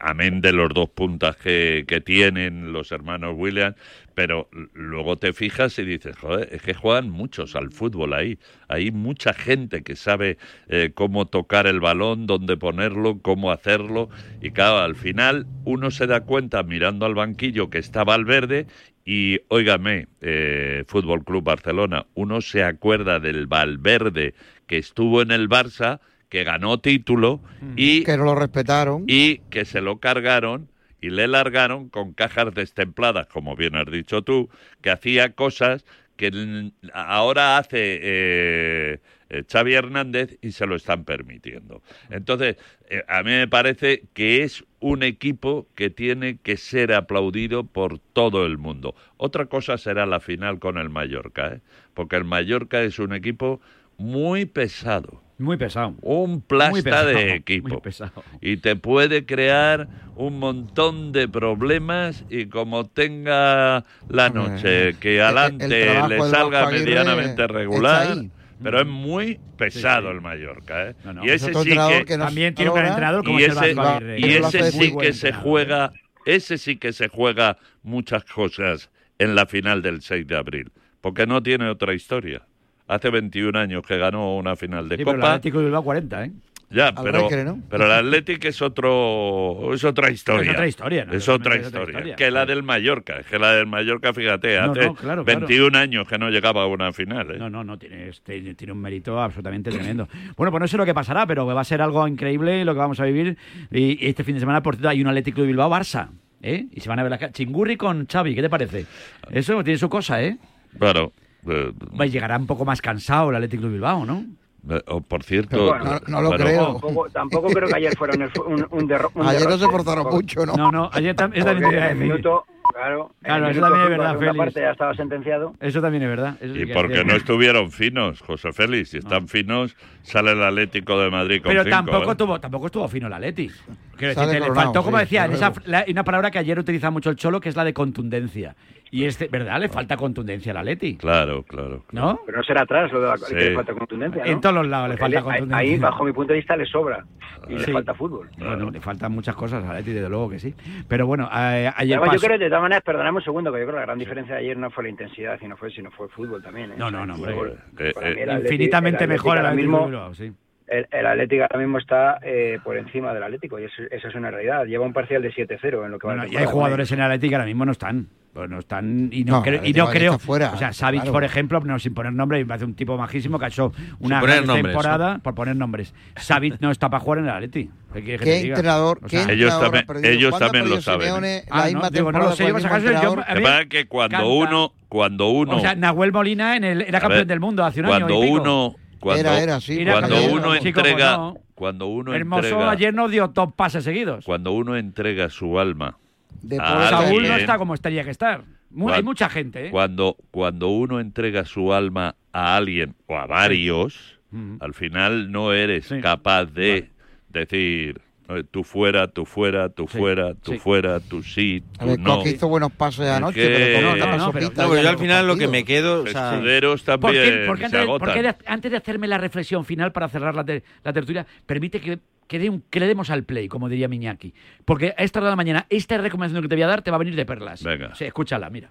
Amén de los dos puntas que, que tienen los hermanos Williams, pero luego te fijas y dices, joder, es que juegan muchos al fútbol ahí. Hay mucha gente que sabe eh, cómo tocar el balón, dónde ponerlo, cómo hacerlo. Y claro, al final uno se da cuenta mirando al banquillo que está Valverde y, óigame, eh, Fútbol Club Barcelona, uno se acuerda del Valverde que estuvo en el Barça, que ganó título y... Que no lo respetaron. Y que se lo cargaron y le largaron con cajas destempladas, como bien has dicho tú, que hacía cosas que ahora hace eh, eh, Xavi Hernández y se lo están permitiendo. Entonces, eh, a mí me parece que es un equipo que tiene que ser aplaudido por todo el mundo. Otra cosa será la final con el Mallorca, porque el Mallorca es un equipo muy pesado Muy pesado. Un plasta Muy pesado, de muy equipo. pesado. Y te puede crear un montón de problemas y como tenga la noche que adelante le salga medianamente regular, pero es muy pesado el Mallorca. ¿eh? no, y es ese sí que, También tiene un gran entrenador como y ese, y lo ese muy sí que se entrenador, juega, ese sí que se juega muchas cosas en la final del 6 de abril, porque no tiene otra historia. Hace 21 años que ganó una final de Sí, pero el Copa. Atlético de Bilbao 40, ¿eh? Ya, pero, pero el Athletic es otro es otra historia. Es otra historia, ¿no? Es otra Totalmente es otra historia. Que la del Mallorca. Que la del Mallorca, fíjate, No, hace claro, claro. 21 años que no llegaba a una final. ¿eh? No, no, no, tiene, tiene, tiene un mérito absolutamente tremendo. Bueno, pues no sé lo que pasará, pero va a ser algo increíble lo que vamos a vivir. Y, y este fin de semana, por cierto, hay un Atlético de Bilbao-Barça. ¿eh? Y se van a ver la Chingurri con Xavi, ¿qué te parece? Eso tiene su cosa, ¿eh? Claro. Eh, llegará un poco más cansado el Atlético de Bilbao, ¿no? eh, oh, por cierto. Bueno, no- no lo bueno, creo. Tampoco, tampoco creo que ayer fuera un, un, un, derro- un Ayer no se forzaron mucho, ¿no? No, no, ayer tam- eso también te minuto, claro, en Claro, el eso también es verdad, Félix. parte ya estaba sentenciado. Eso también es verdad. eso sí Y es porque no estuvieron finos, José Félix. Si están finos, sale el Atlético de Madrid con Pero cinco, tampoco, ¿eh? tuvo, tampoco estuvo fino el Atleti. Quiero Sale decirte, le faltó, como sí, decía, en esa, la- una palabra que ayer utiliza mucho el Cholo, que es la de contundencia. Y este, ¿verdad? Le falta contundencia al Atleti. Claro, claro. ¿No? Pero no será atrás lo de la Sí. que le falta contundencia, ¿no? En todos los lados le falta ahí- contundencia. Ahí, bajo mi punto de vista, le sobra. Y Sí. le falta fútbol. Bueno, le faltan muchas cosas al Atleti, desde luego que sí. Pero bueno, eh, ayer Además, yo creo, de todas maneras, perdonadme un segundo, que yo creo que la gran diferencia de ayer no fue la intensidad, sino fue, sino fue el fútbol también. ¿eh? No, no, no, hombre. Fútbol. Eh, Para eh, mí el Atleti- infinitamente mejor el mismo, Bilbao, sí. El, el Atlético ahora mismo está eh, por encima del Atlético y eso, eso es una realidad. Lleva un parcial de 7-0 en lo que va Bueno, de y hay jugadores en el Atlético que ahora mismo no están. Pues no están y no, No, creo, y no fuera, o sea, Savic, claro. por ejemplo, no sin poner nombre, me parece un tipo majísimo que ha hecho una gran nombres, temporada por poner nombres. Savic no está para jugar en el Atleti. ¿Qué ¿Qué entrenador, O qué sea, Ellos también- ellos ¿Cuándo ha también lo saben, a que cuando canta- uno, cuando uno, O sea, Nahuel Molina en el, era A campeón ver, del mundo hace un año. cuando y pico. uno, cuando, Era, era, sí, Era cuando campeón uno entrega, no. cuando uno Hermoso entrega, ayer no dio dos pases seguidos. cuando uno entrega su alma a Saúl no alguien, está como estaría que estar. Hay mucha gente, ¿eh? Cuando, cuando uno entrega su alma a alguien o a varios, al final no eres Sí. capaz de decir tú fuera, tú fuera, tú Sí, fuera, tú sí. fuera, tú sí, A tú ver, no. Hizo buenos pases Es anoche, que- pero No, como no, está no, más pero- sopita No, pero ya yo al final lo que me quedo, o sea, Escuderos ¿Por también qué, por qué se antes, de- antes de hacerme la reflexión final para cerrar la, ter- la tertulia, permite que, que, dé un- que le demos al play, como diría Miñaki? Porque a esta hora de la mañana, esta recomendación que te voy a dar te va a venir de perlas. Venga. Sí, escúchala, mira.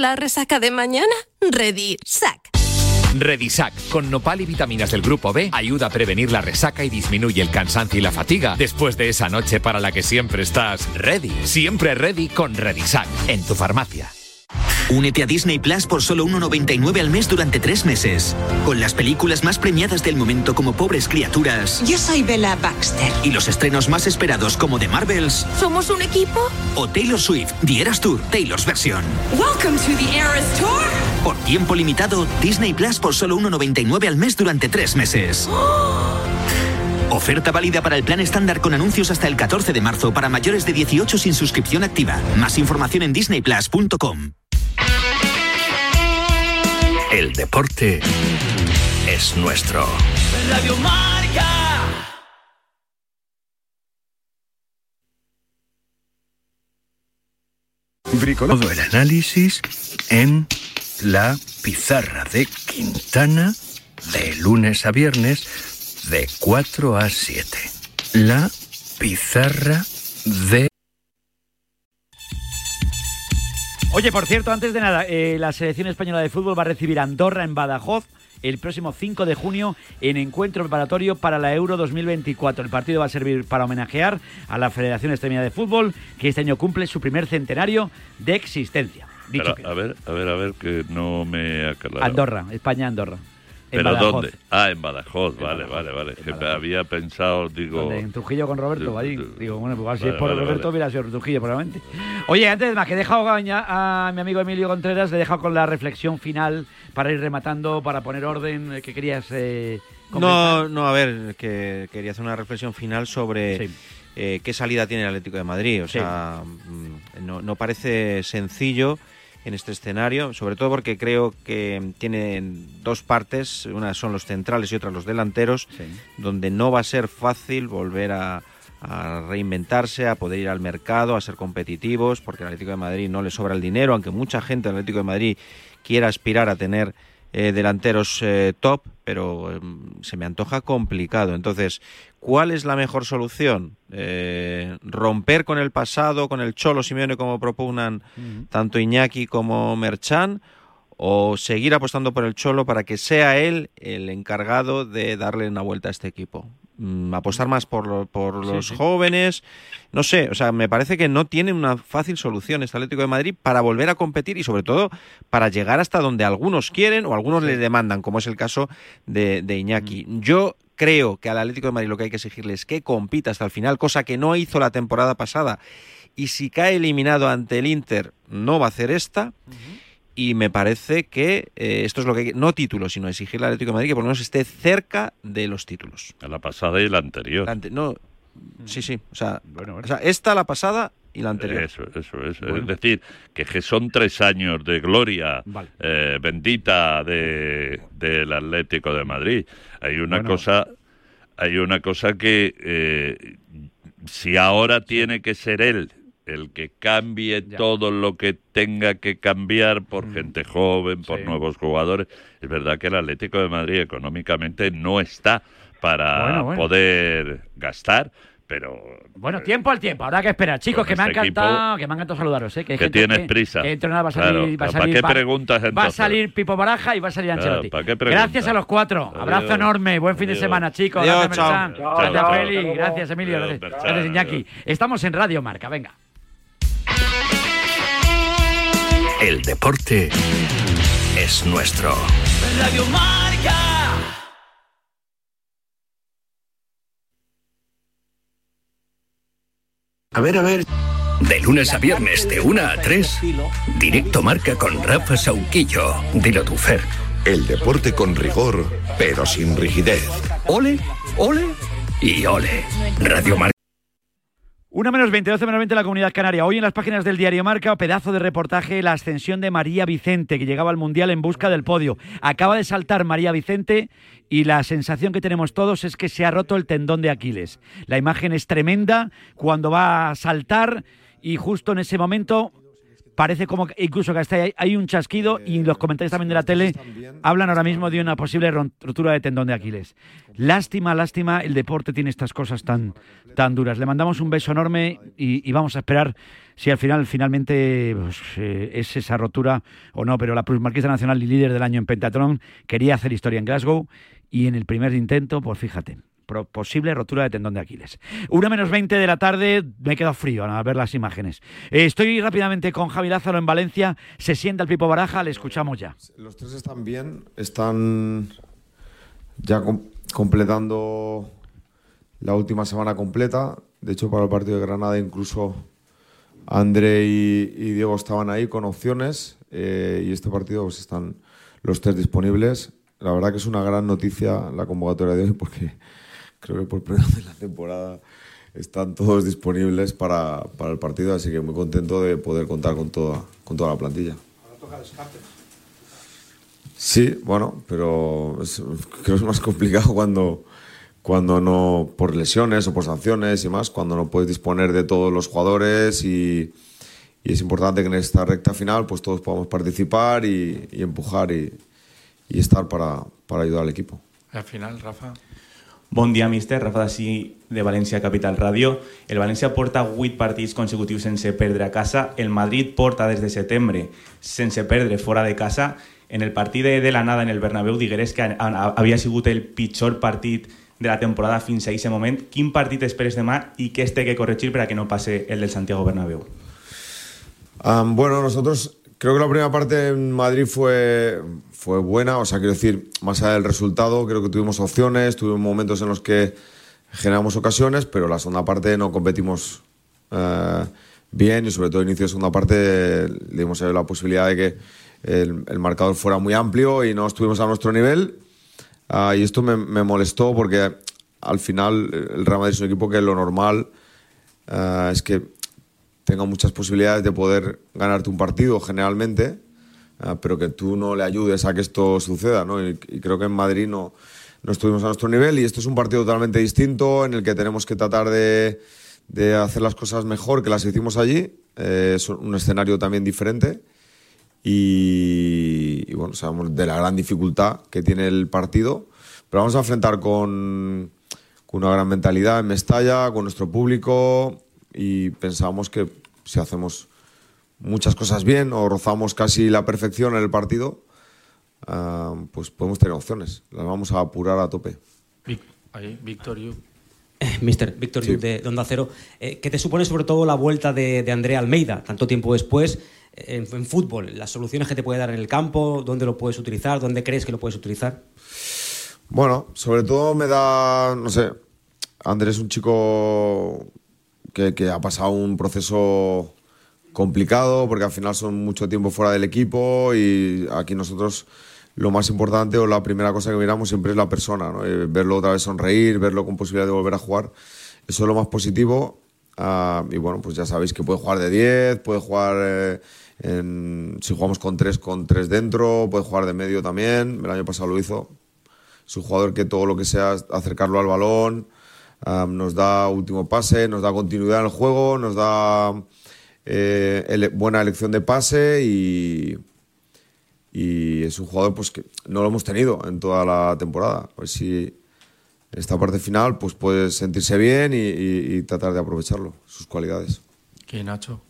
la resaca de mañana? Ready. Sac. Redisac, con nopal y vitaminas del grupo B, ayuda a prevenir la resaca y disminuye el cansancio y la fatiga después de esa noche para la que siempre estás ready. Siempre ready con Redisac, en tu farmacia. Únete a Disney Plus por solo 1,99 al mes durante tres meses. Con las películas más premiadas del momento como Pobres Criaturas. Yo soy Bella Baxter. Y los estrenos más esperados como The Marvels ¿Somos un equipo? o Taylor Swift, The Eras Tour, Taylor's versión. Welcome to the Eras Tour. Por tiempo limitado, Disney Plus por solo 1,99 al mes durante tres meses. Oferta válida para el plan estándar con anuncios hasta el 14 de marzo para mayores de 18 sin suscripción activa. Más información en disneyplus.com. El deporte es nuestro. Radio Marca. Todo el análisis en la pizarra de Quintana de lunes a viernes de 4 a 7. La pizarra de... Oye, por cierto, antes de nada, eh, la selección española de fútbol va a recibir a Andorra en Badajoz el próximo 5 de junio en encuentro preparatorio para la Euro 2024. El partido va a servir para homenajear a la Federación Extremeña de Fútbol, que este año cumple su primer centenario de existencia. Dicho Pero, a ver, a ver, a ver, que no me ha calado. Andorra, España-Andorra. ¿Pero Badajoz. dónde? Ah, en Badajoz, vale, vale, vale. Que había pensado, digo... ¿Dónde? En Trujillo con Roberto, allí. Digo, bueno, pues igual si Vale, es por vale, Roberto vale. hubiera sido Trujillo, probablemente. Oye, antes de más, que he dejado a, a mi amigo Emilio Contreras, le he dejado con la reflexión final para ir rematando, para poner orden, eh, que querías eh, No, no, a ver, que quería hacer una reflexión final sobre eh, qué salida tiene el Atlético de Madrid. O sea, mm, no, no parece sencillo en este escenario, sobre todo porque creo que tiene dos partes, una son los centrales y otra los delanteros, donde no va a ser fácil volver a, a reinventarse, a poder ir al mercado, a ser competitivos, porque al Atlético de Madrid no le sobra el dinero, aunque mucha gente del Atlético de Madrid quiera aspirar a tener eh, delanteros eh, top, pero em, se me antoja complicado. Entonces, ¿cuál es la mejor solución? Eh, ¿Romper con el pasado, con el Cholo Simeone como propugnan tanto Iñaki como Merchan? ¿O seguir apostando por el Cholo para que sea él el encargado de darle una vuelta a este equipo? Mm, apostar más por, por los sí. jóvenes, no sé, o sea, me parece que no tiene una fácil solución este Atlético de Madrid para volver a competir y sobre todo para llegar hasta donde algunos quieren o algunos le demandan, como es el caso de, de Iñaki. Yo creo que al Atlético de Madrid lo que hay que exigirle es que compita hasta el final, cosa que no hizo la temporada pasada. Y si cae eliminado ante el Inter, no va a hacer esta. Y me parece que eh, esto es lo que hay que, no títulos, sino exigirle al Atlético de Madrid que por lo menos esté cerca de los títulos. La pasada y la anterior. La ante- no, sí, sí. O sea, o sea, esta, la pasada y la anterior. Eso, eso, eso. Bueno. Es decir, que, que son tres años de gloria Vale. eh, bendita de, del Atlético de Madrid. Hay una Bueno. cosa, hay una cosa que eh, si ahora tiene que ser él el que cambie todo lo que tenga que cambiar por Mm. gente joven, por nuevos jugadores, es verdad que el Atlético de Madrid económicamente no está para Bueno, bueno. poder gastar, pero Bueno, tiempo al tiempo, habrá que esperar. Chicos, que me ha este encantado, que me ha encantado saludaros, ¿eh? Que, hay Que gente tienes prisa. Que va a salir, Claro, va a ¿para salir, qué va- preguntas Va a entonces? salir Pipo Baraja y va a salir Claro, Ancelotti. ¿para qué? Gracias a los cuatro. Abrazo enorme. Buen fin de semana, chicos. Adiós, gracias, chao. Merchan. Chao, Gracias, chao. Gracias, Emilio. Adiós, Gracias, gracias, Iñaki. Estamos en Radio Marca. Venga. El deporte es nuestro. Radio Marca. A ver, a ver. De lunes a viernes, de 1 a 3, directo marca con Rafa Sauquillo. Dilo tu Fer. El deporte con rigor, pero sin rigidez. Ole, ole y ole. Radio Marca. Una menos 20, 12 menos 20 en la comunidad canaria. Hoy en las páginas del diario Marca, pedazo de reportaje, la ascensión de María Vicente, que llegaba al Mundial en busca del podio. Acaba de saltar María Vicente y la sensación que tenemos todos es que se ha roto el tendón de Aquiles. La imagen es tremenda cuando va a saltar y justo en ese momento parece como que incluso que hasta hay, hay un chasquido y los comentarios también de la tele hablan ahora mismo de una posible rotura de tendón de Aquiles. Lástima, lástima, el deporte tiene estas cosas tan, tan duras. Le mandamos un beso enorme y, y vamos a esperar si al final finalmente pues, eh, es esa rotura o no, pero la plusmarquista nacional y líder del año en pentatlón quería hacer historia en Glasgow y en el primer intento, pues fíjate, posible rotura de tendón de Aquiles. Una menos 20 de la tarde, me he quedado frío al ver las imágenes. Eh, estoy rápidamente con Javi Lázaro en Valencia, se sienta el Pipo Baraja, le escuchamos ya. Los tres están bien, están ya com- completando la última semana completa. De hecho, para el partido de Granada incluso André y, y Diego estaban ahí con opciones eh, y este partido pues están los tres disponibles. La verdad que es una gran noticia la convocatoria de hoy porque creo que por primera vez en la temporada están todos disponibles para, para el partido, así que muy contento de poder contar con toda, con toda la plantilla. Sí, bueno, pero es- creo que es más complicado cuando, cuando no, por lesiones o por sanciones y más, cuando no puedes disponer de todos los jugadores y, y es importante que en esta recta final pues todos podamos participar y, y empujar y, y estar para, para ayudar al equipo. Al final, Rafa. Bon dia, míster. Rafa Dací, de València Capital Ràdio. El València porta 8 partits consecutius sense perdre a casa. El Madrid porta des de setembre sense perdre fora de casa. En el partit de, de la nada en el Bernabéu digueres que havia sigut el pitjor partit de la temporada fins a aquest moment. Quin partit esperes demà i què es té que corregir per a que no passe el del Santiago Bernabéu? Am, bueno, nosotros Creo que la primera parte en Madrid fue, fue buena, o sea, quiero decir, más allá del resultado, creo que tuvimos opciones, tuvimos momentos en los que generamos ocasiones, pero la segunda parte no competimos eh, bien y sobre todo inicio de segunda parte le dimos la posibilidad de que el, el marcador fuera muy amplio y no estuvimos a nuestro nivel. Ah, y esto me, me molestó porque al final el Real Madrid es un equipo que lo normal eh, es que tenga muchas posibilidades de poder ganarte un partido generalmente, eh, pero que tú no le ayudes a que esto suceda. ¿no? Y, y creo que en Madrid no, no estuvimos a nuestro nivel y esto es un partido totalmente distinto en el que tenemos que tratar de, de hacer las cosas mejor que las hicimos allí. Eh, es un escenario también diferente. Y, y, bueno, sabemos de la gran dificultad que tiene el partido, pero vamos a enfrentar con, con una gran mentalidad en Mestalla, con nuestro público y pensamos que si hacemos muchas cosas bien o rozamos casi la perfección en el partido, uh, pues podemos tener opciones. Las vamos a apurar a tope. Víctor, you. Mister Víctor sí. de Onda Cero, eh, ¿qué te supone sobre todo la vuelta de, de Andrea Almeida, tanto tiempo después, en, en, fútbol? ¿Las soluciones que te puede dar en el campo? ¿Dónde lo puedes utilizar? ¿Dónde crees que lo puedes utilizar? Bueno, sobre todo me da, no sé, Andrés es un chico que, que, ha pasado un proceso complicado porque al final son mucho tiempo fuera del equipo y aquí nosotros lo más importante o la primera cosa que miramos siempre es la persona, ¿no? verlo otra vez sonreír, verlo con posibilidad de volver a jugar, eso es lo más positivo. Uh, y bueno, pues ya sabéis que puede jugar de 10, puede jugar eh, en, si jugamos con 3 con 3 dentro, puede jugar de medio también, el año pasado lo hizo, es un jugador que todo lo que sea acercarlo al balón, um, nos da último pase, nos da continuidad en el juego, nos da eh, buena elección de pase y, es un jugador pues que no lo hemos tenido en toda la temporada. A ver si en esta parte final pues puede sentirse bien y, y, y tratar de aprovecharlo, sus cualidades. ¿Qué, Nacho?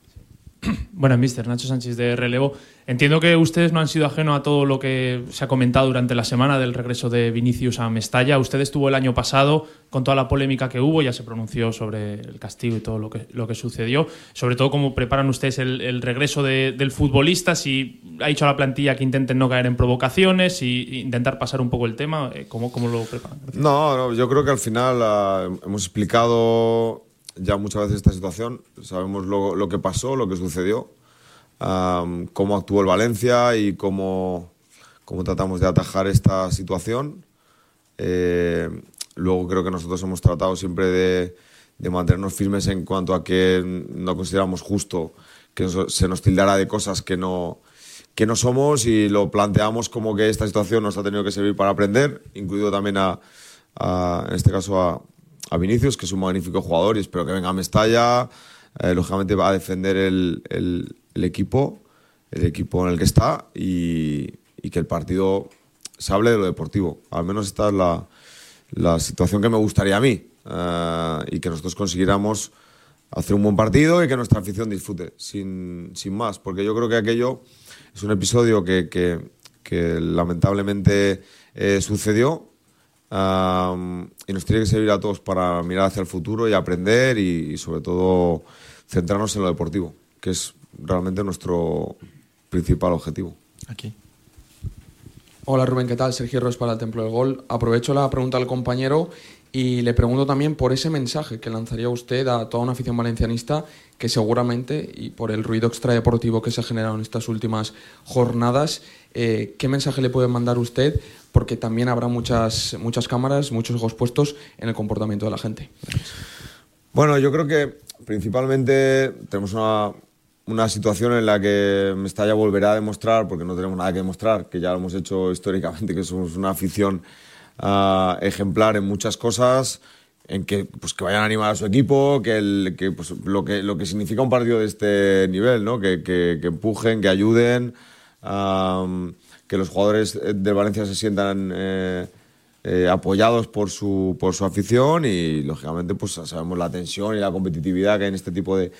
Bueno, mister Nacho Sánchez de relevo. Entiendo que ustedes no han sido ajeno a todo lo que se ha comentado durante la semana del regreso de Vinicius a Mestalla. Usted estuvo el año pasado con toda la polémica que hubo, ya se pronunció sobre el castigo y todo lo que, lo que sucedió. Sobre todo, cómo preparan ustedes el, el regreso de, del futbolista, si ha dicho a la plantilla que intenten no caer en provocaciones y intentar pasar un poco el tema. eh, ¿Cómo, cómo lo preparan? No, no, yo creo que al final uh, hemos explicado ya muchas veces esta situación, sabemos lo, lo que pasó, lo que sucedió, um, cómo actuó el Valencia y cómo, cómo tratamos de atajar esta situación. Eh, luego creo que nosotros hemos tratado siempre de, de, mantenernos firmes en cuanto a que no consideramos justo que se nos tildara de cosas que no, que no somos y lo planteamos como que esta situación nos ha tenido que servir para aprender, incluido también a, a en este caso a, a Vinicius, que es un magnífico jugador y espero que venga a Mestalla. Eh, lógicamente va a defender el, equipo, el equipo en el que está y, que el partido se hable de lo deportivo. Al menos esta es la, situación que me gustaría a mí eh, y que nosotros consiguiéramos hacer un buen partido y que nuestra afición disfrute, sin, sin más, porque yo creo que aquello es un episodio que, que, que lamentablemente eh, sucedió Y nos tiene que servir a todos para mirar hacia el futuro y aprender y, sobre todo centrarnos en lo deportivo, que es realmente nuestro principal objetivo. Aquí. Hola Rubén, ¿qué tal? Sergio Ros para el Templo del Gol. Aprovecho la pregunta del compañero y le pregunto también por ese mensaje que lanzaría usted a toda una afición valencianista que seguramente, y por el ruido extradeportivo que se ha generado en estas últimas jornadas, eh, ¿qué mensaje le puede mandar usted? Porque también habrá muchas, muchas cámaras, muchos ojos puestos en el comportamiento de la gente. Bueno, yo creo que principalmente tenemos una, una situación en la que Mestalla volverá a demostrar, porque no tenemos nada que demostrar, que ya lo hemos hecho históricamente, que somos una afición uh, ejemplar en muchas cosas, en que, pues, que vayan a animar a su equipo, que, el, que, pues, lo, que lo que significa un partido de este nivel, ¿no? que, que, empujen, que ayuden, um, que los jugadores de Valencia se sientan eh, eh, apoyados por su, por su afición y, lógicamente, pues sabemos la tensión y la competitividad que hay en este tipo de,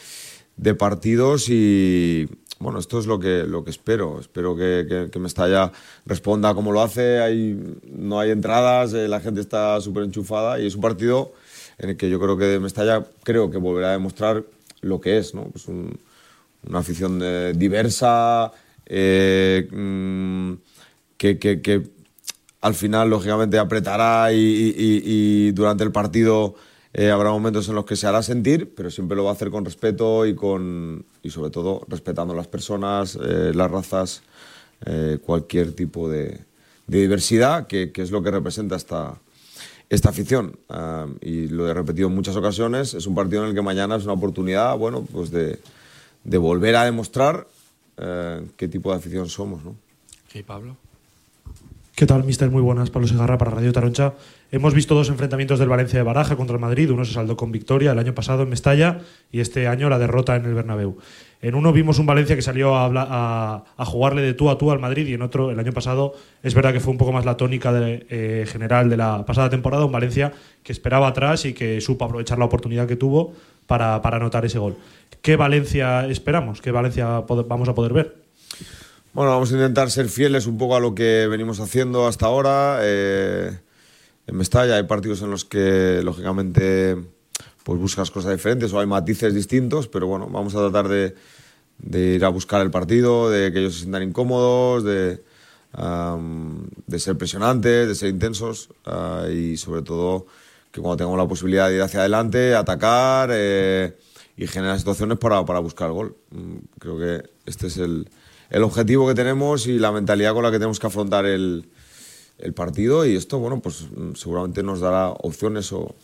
de partidos y, bueno, esto es lo que, lo que espero. Espero que, que, que Mestalla responda como lo hace. Hay, no hay entradas, eh, la gente está súper enchufada y es un partido en el que yo creo que Mestalla creo que volverá a demostrar lo que es, ¿no? Pues un, una afición eh, diversa, eh, mm, que, que- que al final, lógicamente, apretará y, y- y- durante el partido eh, habrá momentos en los que se hará sentir, pero siempre lo va a hacer con respeto y, con, y sobre todo respetando las personas, eh, las razas, eh, cualquier tipo de, de diversidad, que, que es lo que representa esta, esta afición. Ah, y lo he repetido en muchas ocasiones, es un partido en el que mañana es una oportunidad, bueno, pues de, volver a demostrar eh, qué tipo de afición somos, ¿no? ¿Qué, Pablo? ¿Qué tal, mister? Muy buenas. Pablo Segarra para Radio Taroncha. Hemos visto dos enfrentamientos del Valencia de Baraja contra el Madrid. Uno se saldó con victoria el año pasado en Mestalla y este año la derrota en el Bernabéu. En uno vimos un Valencia que salió a, jugarle de tú a tú al Madrid y en otro, el año pasado, es verdad que fue un poco más la tónica eh, general de la pasada temporada. Un Valencia que esperaba atrás y que supo aprovechar la oportunidad que tuvo para, anotar ese gol. ¿Qué Valencia esperamos? ¿Qué Valencia vamos a poder ver? Bueno, vamos a intentar ser fieles un poco a lo que venimos haciendo hasta ahora. Eh, en Mestalla hay partidos en los que, lógicamente, pues buscas cosas diferentes o hay matices distintos, pero bueno, vamos a tratar de, ir a buscar el partido, de que ellos se sientan incómodos, de, am, de ser presionantes, de ser intensos ah, y sobre todo que cuando tengamos la posibilidad de ir hacia adelante, atacar eh, y generar situaciones para, para buscar el gol. Mm, Creo que este es el, el objetivo que tenemos y la mentalidad con la que tenemos que afrontar el, el partido y esto, bueno, pues mm, seguramente nos dará opciones o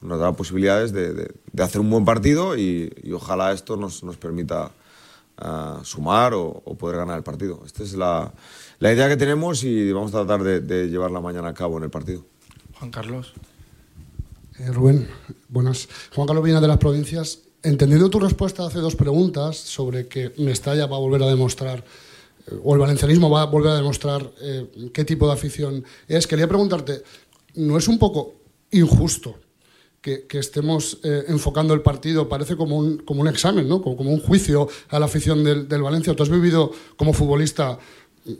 nos dará posibilidades de, de- de hacer un buen partido y, y ojalá esto nos, nos permita ah, sumar o, o poder ganar el partido. Esta es la, la idea que tenemos y vamos a tratar de, de llevarla mañana a cabo en el partido. Juan Carlos. Eh, Rubén, buenas. Juan Carlos Viña de las Provincias. Entendiendo tu respuesta hace dos preguntas sobre que Mestalla va a volver a demostrar, eh, o el valencianismo va a volver a demostrar eh, qué tipo de afición es, quería preguntarte, ¿no es un poco injusto que, estemos eh, enfocando el partido? Parece como un, como un examen, ¿no? como, un juicio a la afición del, del Valencia. Tú has vivido como futbolista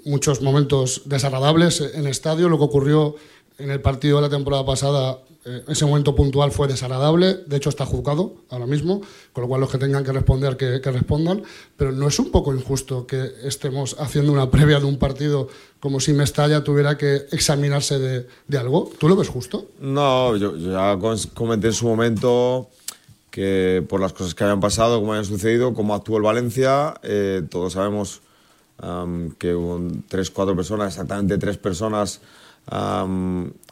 muchos momentos desagradables en estadio, lo que ocurrió en el partido de la temporada pasada, eh, ese momento puntual fue desagradable, de hecho está juzgado ahora mismo, con lo cual los que tengan que responder que, que respondan, pero no es un poco injusto que estemos haciendo una previa de un partido como si Mestalla tuviera que examinarse de, de algo. ¿Tú lo ves justo? No, yo, yo ya comenté en su momento que por las cosas que habían pasado, cómo habían sucedido, cómo actuó el Valencia, eh, todos sabemos am, que hubo tres, cuatro personas, exactamente tres personas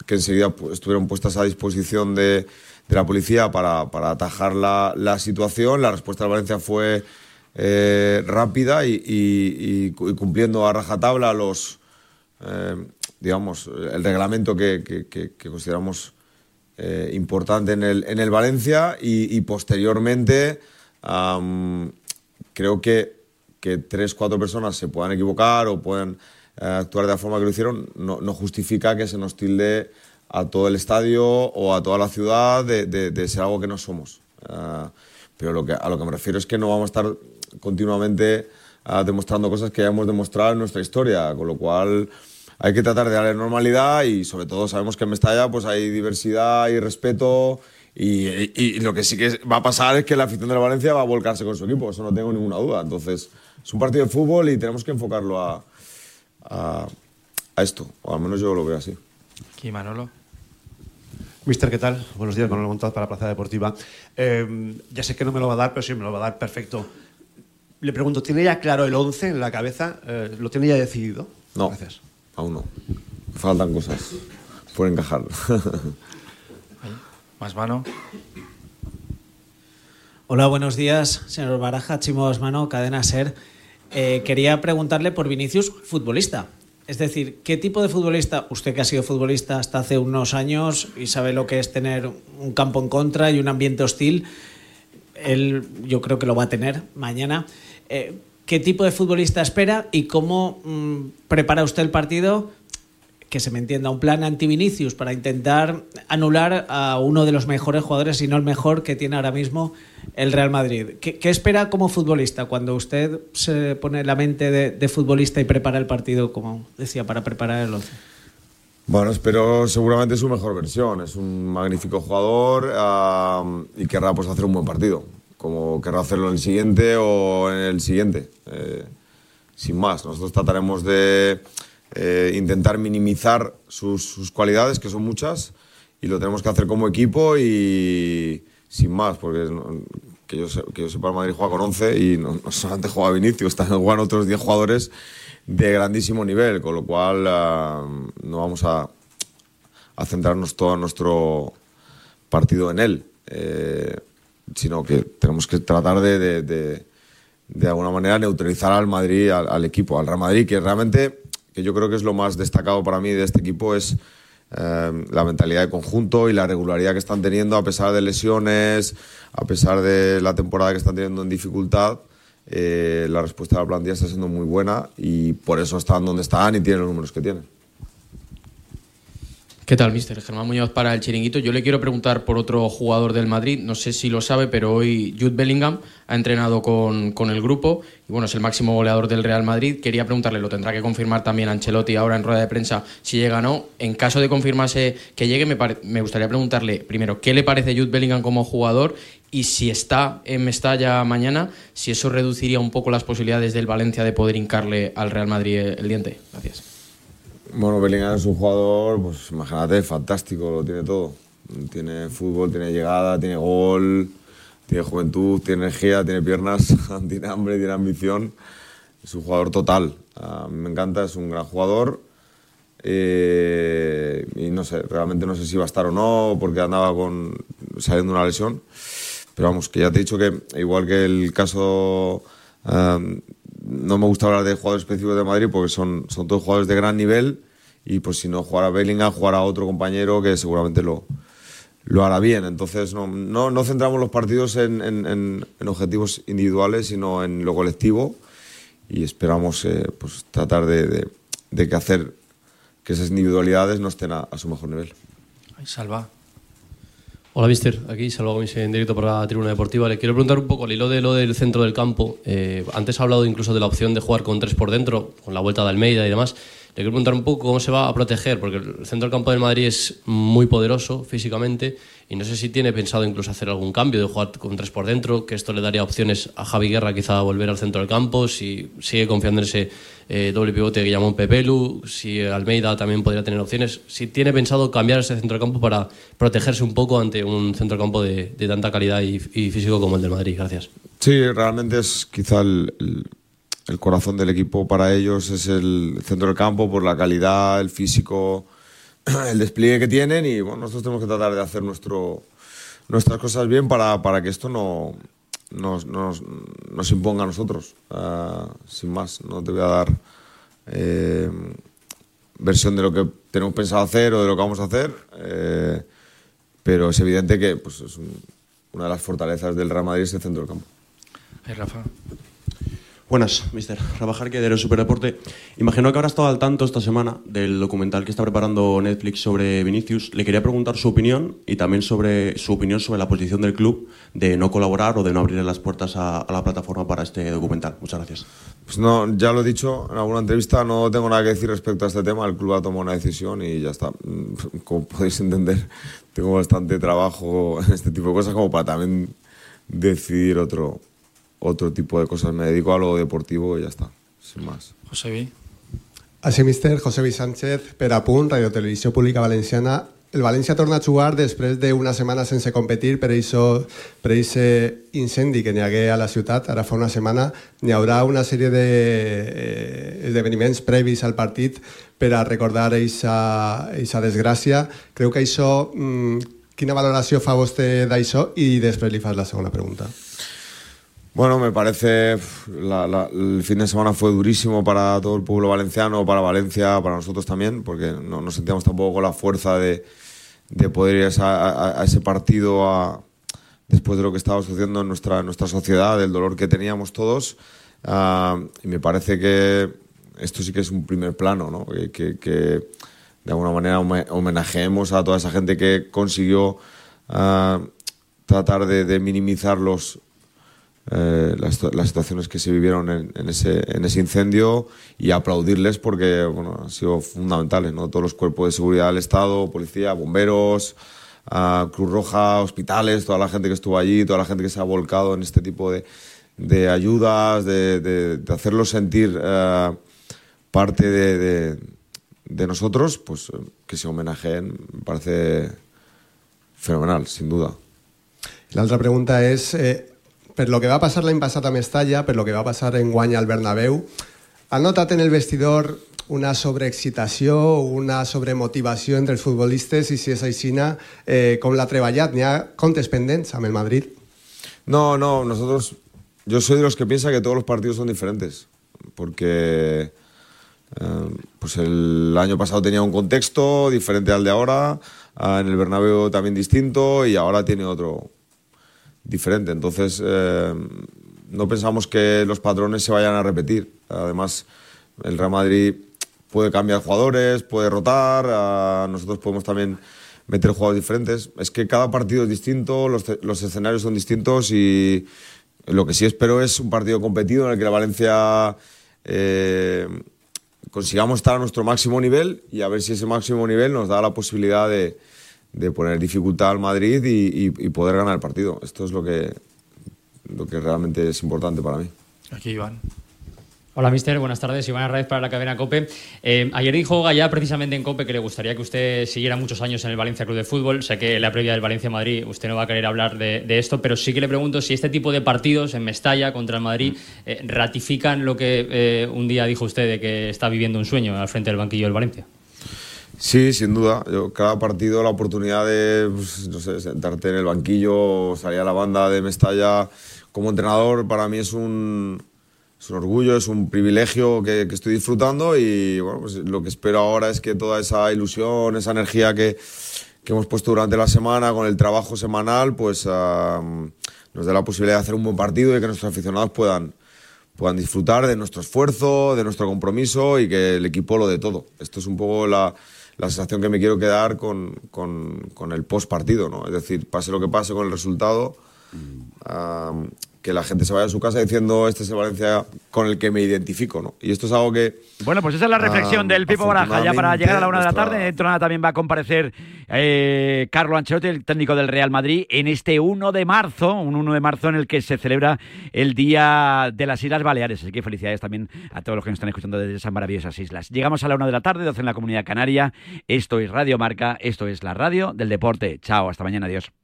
que enseguida pu- estuvieron puestas a disposición de, de la policía para, atajar la, situación. La respuesta del Valencia fue eh, rápida y, y- y cu- y cumpliendo a rajatabla los, eh, digamos, el reglamento que, que- consideramos eh, importante en el, en el Valencia y, posteriormente creo que, que tres, cuatro personas se puedan equivocar o puedan eh, actuar de la forma que lo hicieron no, justifica que se nos tilde a todo el estadio o a toda la ciudad de, de- ser algo que no somos. Ah, pero lo que, a lo que me refiero es que no vamos a estar continuamente ah, demostrando cosas que ya hemos demostrado en nuestra historia, con lo cual hay que tratar de darle normalidad y sobre todo sabemos que en Mestalla pues hay diversidad y respeto y, y- y lo que sí que va a pasar es que la afición de la Valencia va a volcarse con su equipo, eso no tengo ninguna duda. Entonces es un partido de fútbol y tenemos que enfocarlo a, a, a esto, o al menos yo lo veo así. Aquí Manolo. Mister, ¿qué tal? Buenos días, Manuel Montaz para Plaza Deportiva. Eh, ya sé que no me lo va a dar, pero sí me lo va a dar perfecto. Le pregunto, ¿tiene ya claro el 11 en la cabeza? Eh, ¿Lo tiene ya decidido? No, aún no. Faltan cosas por encajar. Más mano. Hola, buenos días, señor Baraja, Chimo Osmano, Cadena Ser. Eh, quería preguntarle por Vinicius, futbolista. Es decir, ¿qué tipo de futbolista, usted que ha sido futbolista hasta hace unos años y sabe lo que es tener un campo en contra y un ambiente hostil, él yo creo que lo va a tener mañana. Eh, ¿Qué tipo de futbolista espera y cómo mm, prepara usted el partido? Que se me entienda, un plan anti-Vinicius para intentar anular a uno de los mejores jugadores, si no el mejor que tiene ahora mismo el Real Madrid. ¿Qué, espera como futbolista cuando usted se pone la mente de, futbolista y prepara el partido, como decía, para preparar el 11? Bueno, espero seguramente su mejor versión. Es un magnífico jugador y querrá pues, hacer un buen partido, como querrá hacerlo en el siguiente o en el siguiente. Eh, sin más. Nosotros trataremos de eh, intentar minimizar sus, sus cualidades, que son muchas, y lo tenemos que hacer como equipo y sin más, porque no- que yo, que yo sepa, el Madrid juega con 11 y no, solamente juega Vinicius, también juegan otros 10 jugadores de grandísimo nivel, con lo cual no vamos a, centrarnos todo nuestro partido en él, eh, sino que tenemos que tratar de, de, alguna manera neutralizar al Madrid, al equipo, al Real Madrid, que realmente, que yo creo que es lo más destacado para mí de este equipo, es eh, la mentalidad de conjunto y la regularidad que están teniendo a pesar de lesiones, a pesar de la temporada que están teniendo en dificultad. eh, la respuesta de la plantilla está siendo muy buena y por eso están donde están y tienen los números que tienen. ¿Qué tal, mister? Germán Muñoz para el Chiringuito. Yo le quiero preguntar por otro jugador del Madrid. No sé si lo sabe, pero hoy Jude Bellingham ha entrenado con, con el grupo y bueno, es el máximo goleador del Real Madrid. Quería preguntarle, lo tendrá que confirmar también Ancelotti ahora en rueda de prensa si llega o no. En caso de confirmarse que llegue, me, me gustaría preguntarle primero qué le parece Jude Bellingham como jugador y si está en Mestalla mañana, si eso reduciría un poco las posibilidades del Valencia de poder hincarle al Real Madrid el diente. Gracias. Bueno, Bellingham es un jugador, pues imagínate, fantástico, lo tiene todo. Tiene fútbol, tiene llegada, tiene gol, tiene juventud, tiene energía, tiene piernas, tiene hambre, tiene ambición. Es un jugador total. Me encanta, es un gran jugador. Eh, y no sé, realmente no sé si va a estar o no, porque andaba con, saliendo una lesión. Pero vamos, que ya te he dicho que igual que el caso eh, no me gusta hablar de jugadores específicos de Madrid porque son, son todos jugadores de gran nivel y pues si no jugará Bellingham, jugará otro compañero que seguramente lo, lo hará bien. Entonces no, no, no centramos los partidos en, en- objetivos individuales, sino en lo colectivo y esperamos eh, pues, tratar de, de- de que hacer que esas individualidades no estén a, a su mejor nivel. Ay, salva. Hola, mister. Aquí Salva en directo para la Tribuna Deportiva. Le quiero preguntar un poco al hilo de lo del centro del campo. Eh, antes ha hablado incluso de la opción de jugar con tres por dentro, con la vuelta de Almeida y demás. Le quiero preguntar un poco cómo se va a proteger, porque el centro del campo del Madrid es muy poderoso físicamente y no sé si tiene pensado incluso hacer algún cambio de jugar con tres por dentro, que esto le daría opciones a Javi Guerra quizá a volver al centro del campo, si sigue confiando en ese eh, doble pivote que llamó Pepelu, si Almeida también podría tener opciones, si tiene pensado cambiar ese centro del campo para protegerse un poco ante un centro del campo de, tanta calidad y, físico como el del Madrid. Gracias. Sí, realmente es quizá el- el corazón del equipo para ellos, es el centro del campo por la calidad, el físico, el despliegue que tienen y bueno, nosotros tenemos que tratar de hacer nuestro, nuestras cosas bien para, para que esto no nos, nos, nos imponga a nosotros. Ah, sin más, no te voy a dar eh, versión de lo que tenemos pensado hacer o de lo que vamos a hacer, eh, pero es evidente que pues, es un- una de las fortalezas del Real Madrid es el centro del campo. Ay, Rafa. Buenas, mister. Rabajar que de Superdeporte. Imagino que habrá estado al tanto esta semana del documental que está preparando Netflix sobre Vinicius. Le quería preguntar su opinión y también sobre su opinión sobre la posición del club de no colaborar o de no abrirle las puertas a, a la plataforma para este documental. Muchas gracias. Pues no, ya lo he dicho en alguna entrevista, no tengo nada que decir respecto a este tema. El club ha tomado una decisión y ya está. Mm, Como podéis entender, tengo bastante trabajo en este tipo de cosas como para también decidir otro, otro tipo de cosas. Me dedico a lo deportivo y ya está, sin más. José Vi. Així, mister, José Luis Sánchez, per a punt, Radio Televisió Pública Valenciana. El València torna a jugar després d'una setmana sense competir per això per aquest incendi que n'hi hagué a la ciutat. Ara fa una setmana n'hi haurà una sèrie d'esdeveniments previs al partit per a recordar aquesta desgràcia. Creu que això... mm, quina valoració fa vostè d'això? I després li fas la segona pregunta. Bueno, me parece la- la- el fin de semana fue durísimo para todo el pueblo valenciano, para Valencia, para nosotros también, porque no nos sentíamos tampoco con la fuerza de, de poder ir a, ese partido a- después de lo que estaba sucediendo en nuestra, nuestra sociedad, del dolor que teníamos todos. Ah, y me parece que esto sí que es un primer plano, ¿no? que, que- que de alguna manera home- homenajeemos a toda esa gente que consiguió ah, tratar de, de minimizar los, eh, las, situaciones que se vivieron en, en ese, en ese incendio y aplaudirles porque bueno, han sido fundamentales, ¿no? Todos los cuerpos de seguridad del Estado, policía, bomberos, Cruz Roja, hospitales, toda la gente que estuvo allí, toda la gente que se ha volcado en este tipo de, de ayudas, de, de, hacerlos sentir eh, parte de, de, nosotros, pues eh, que se homenajeen, me parece fenomenal, sin duda. L'altra pregunta és, eh, per lo que va passar l'any passat a Mestalla, per lo que va passar en guany al Bernabéu, ha en el vestidor una sobreexcitació, una sobremotivació entre els futbolistes i si és aixina, eh, com l'ha treballat? N'hi ha comptes el Madrid? No, no, nosotros, yo soy de los que piensa que todos los partidos son diferentes, porque eh, pues el año pasado tenía un contexto diferente al de ahora, ah, en el Bernabéu también distinto y ahora tiene otro diferente. Entonces, eh, no pensamos que los patrones se vayan a repetir. Además, el Real Madrid puede cambiar jugadores, puede rotar, nosotros podemos también meter jugadores diferentes. Es que cada partido es distinto, los, los escenarios son distintos y lo que sí espero es un partido competido en el que la Valencia eh, consigamos estar a nuestro máximo nivel y a ver si ese máximo nivel nos da la posibilidad de, de poner dificultad al Madrid y, y- y poder ganar el partido. Esto es lo que, lo que realmente es importante para mí. Aquí Iván. Hola, mister. Buenas tardes. Iván Arraiz para la cadena COPE. Eh, ayer dijo Gallá precisamente en COPE que le gustaría que usted siguiera muchos años en el Valencia Club de Fútbol. Sé que en la previa del Valencia-Madrid usted no va a querer hablar de, de esto, pero sí que le pregunto si este tipo de partidos en Mestalla contra el Madrid eh, ratifican lo que eh, un día dijo usted de que está viviendo un sueño al frente del banquillo del Valencia. Sí, sin duda. Yo, cada partido la oportunidad de, pues, sentarte en el banquillo, salir a la banda de Mestalla como entrenador, para mí es un, es un orgullo, es un privilegio que, estoy disfrutando y bueno, pues lo que espero ahora es que toda esa ilusión, esa energía que, hemos puesto durante la semana con el trabajo semanal, pues ah, nos dé la posibilidad de hacer un buen partido y que nuestros aficionados puedan, puedan disfrutar de nuestro esfuerzo, de nuestro compromiso y que el equipo lo de todo. Esto es un poco la, la sensación que me quiero quedar con, con, con el post partido, ¿no? Es decir, pase lo que pase con el resultado, ah, que la gente se vaya a su casa diciendo este es el Valencia con el que me identifico, ¿no? Y esto es algo que... Bueno, pues esa es la reflexión ah, del Pipo Baraja. Ya para llegar a la una de la tarde, dentro de nada también va a comparecer eh, Carlo Ancelotti, el técnico del Real Madrid, en este 1 de marzo, un 1 de marzo en el que se celebra el Día de las Islas Baleares. Así que felicidades también a todos los que nos están escuchando desde esas maravillosas islas. Llegamos a la una de la tarde, 12 en la Comunidad Canaria. Esto es Radio Marca, esto es la radio del deporte. Chao, hasta mañana, adiós.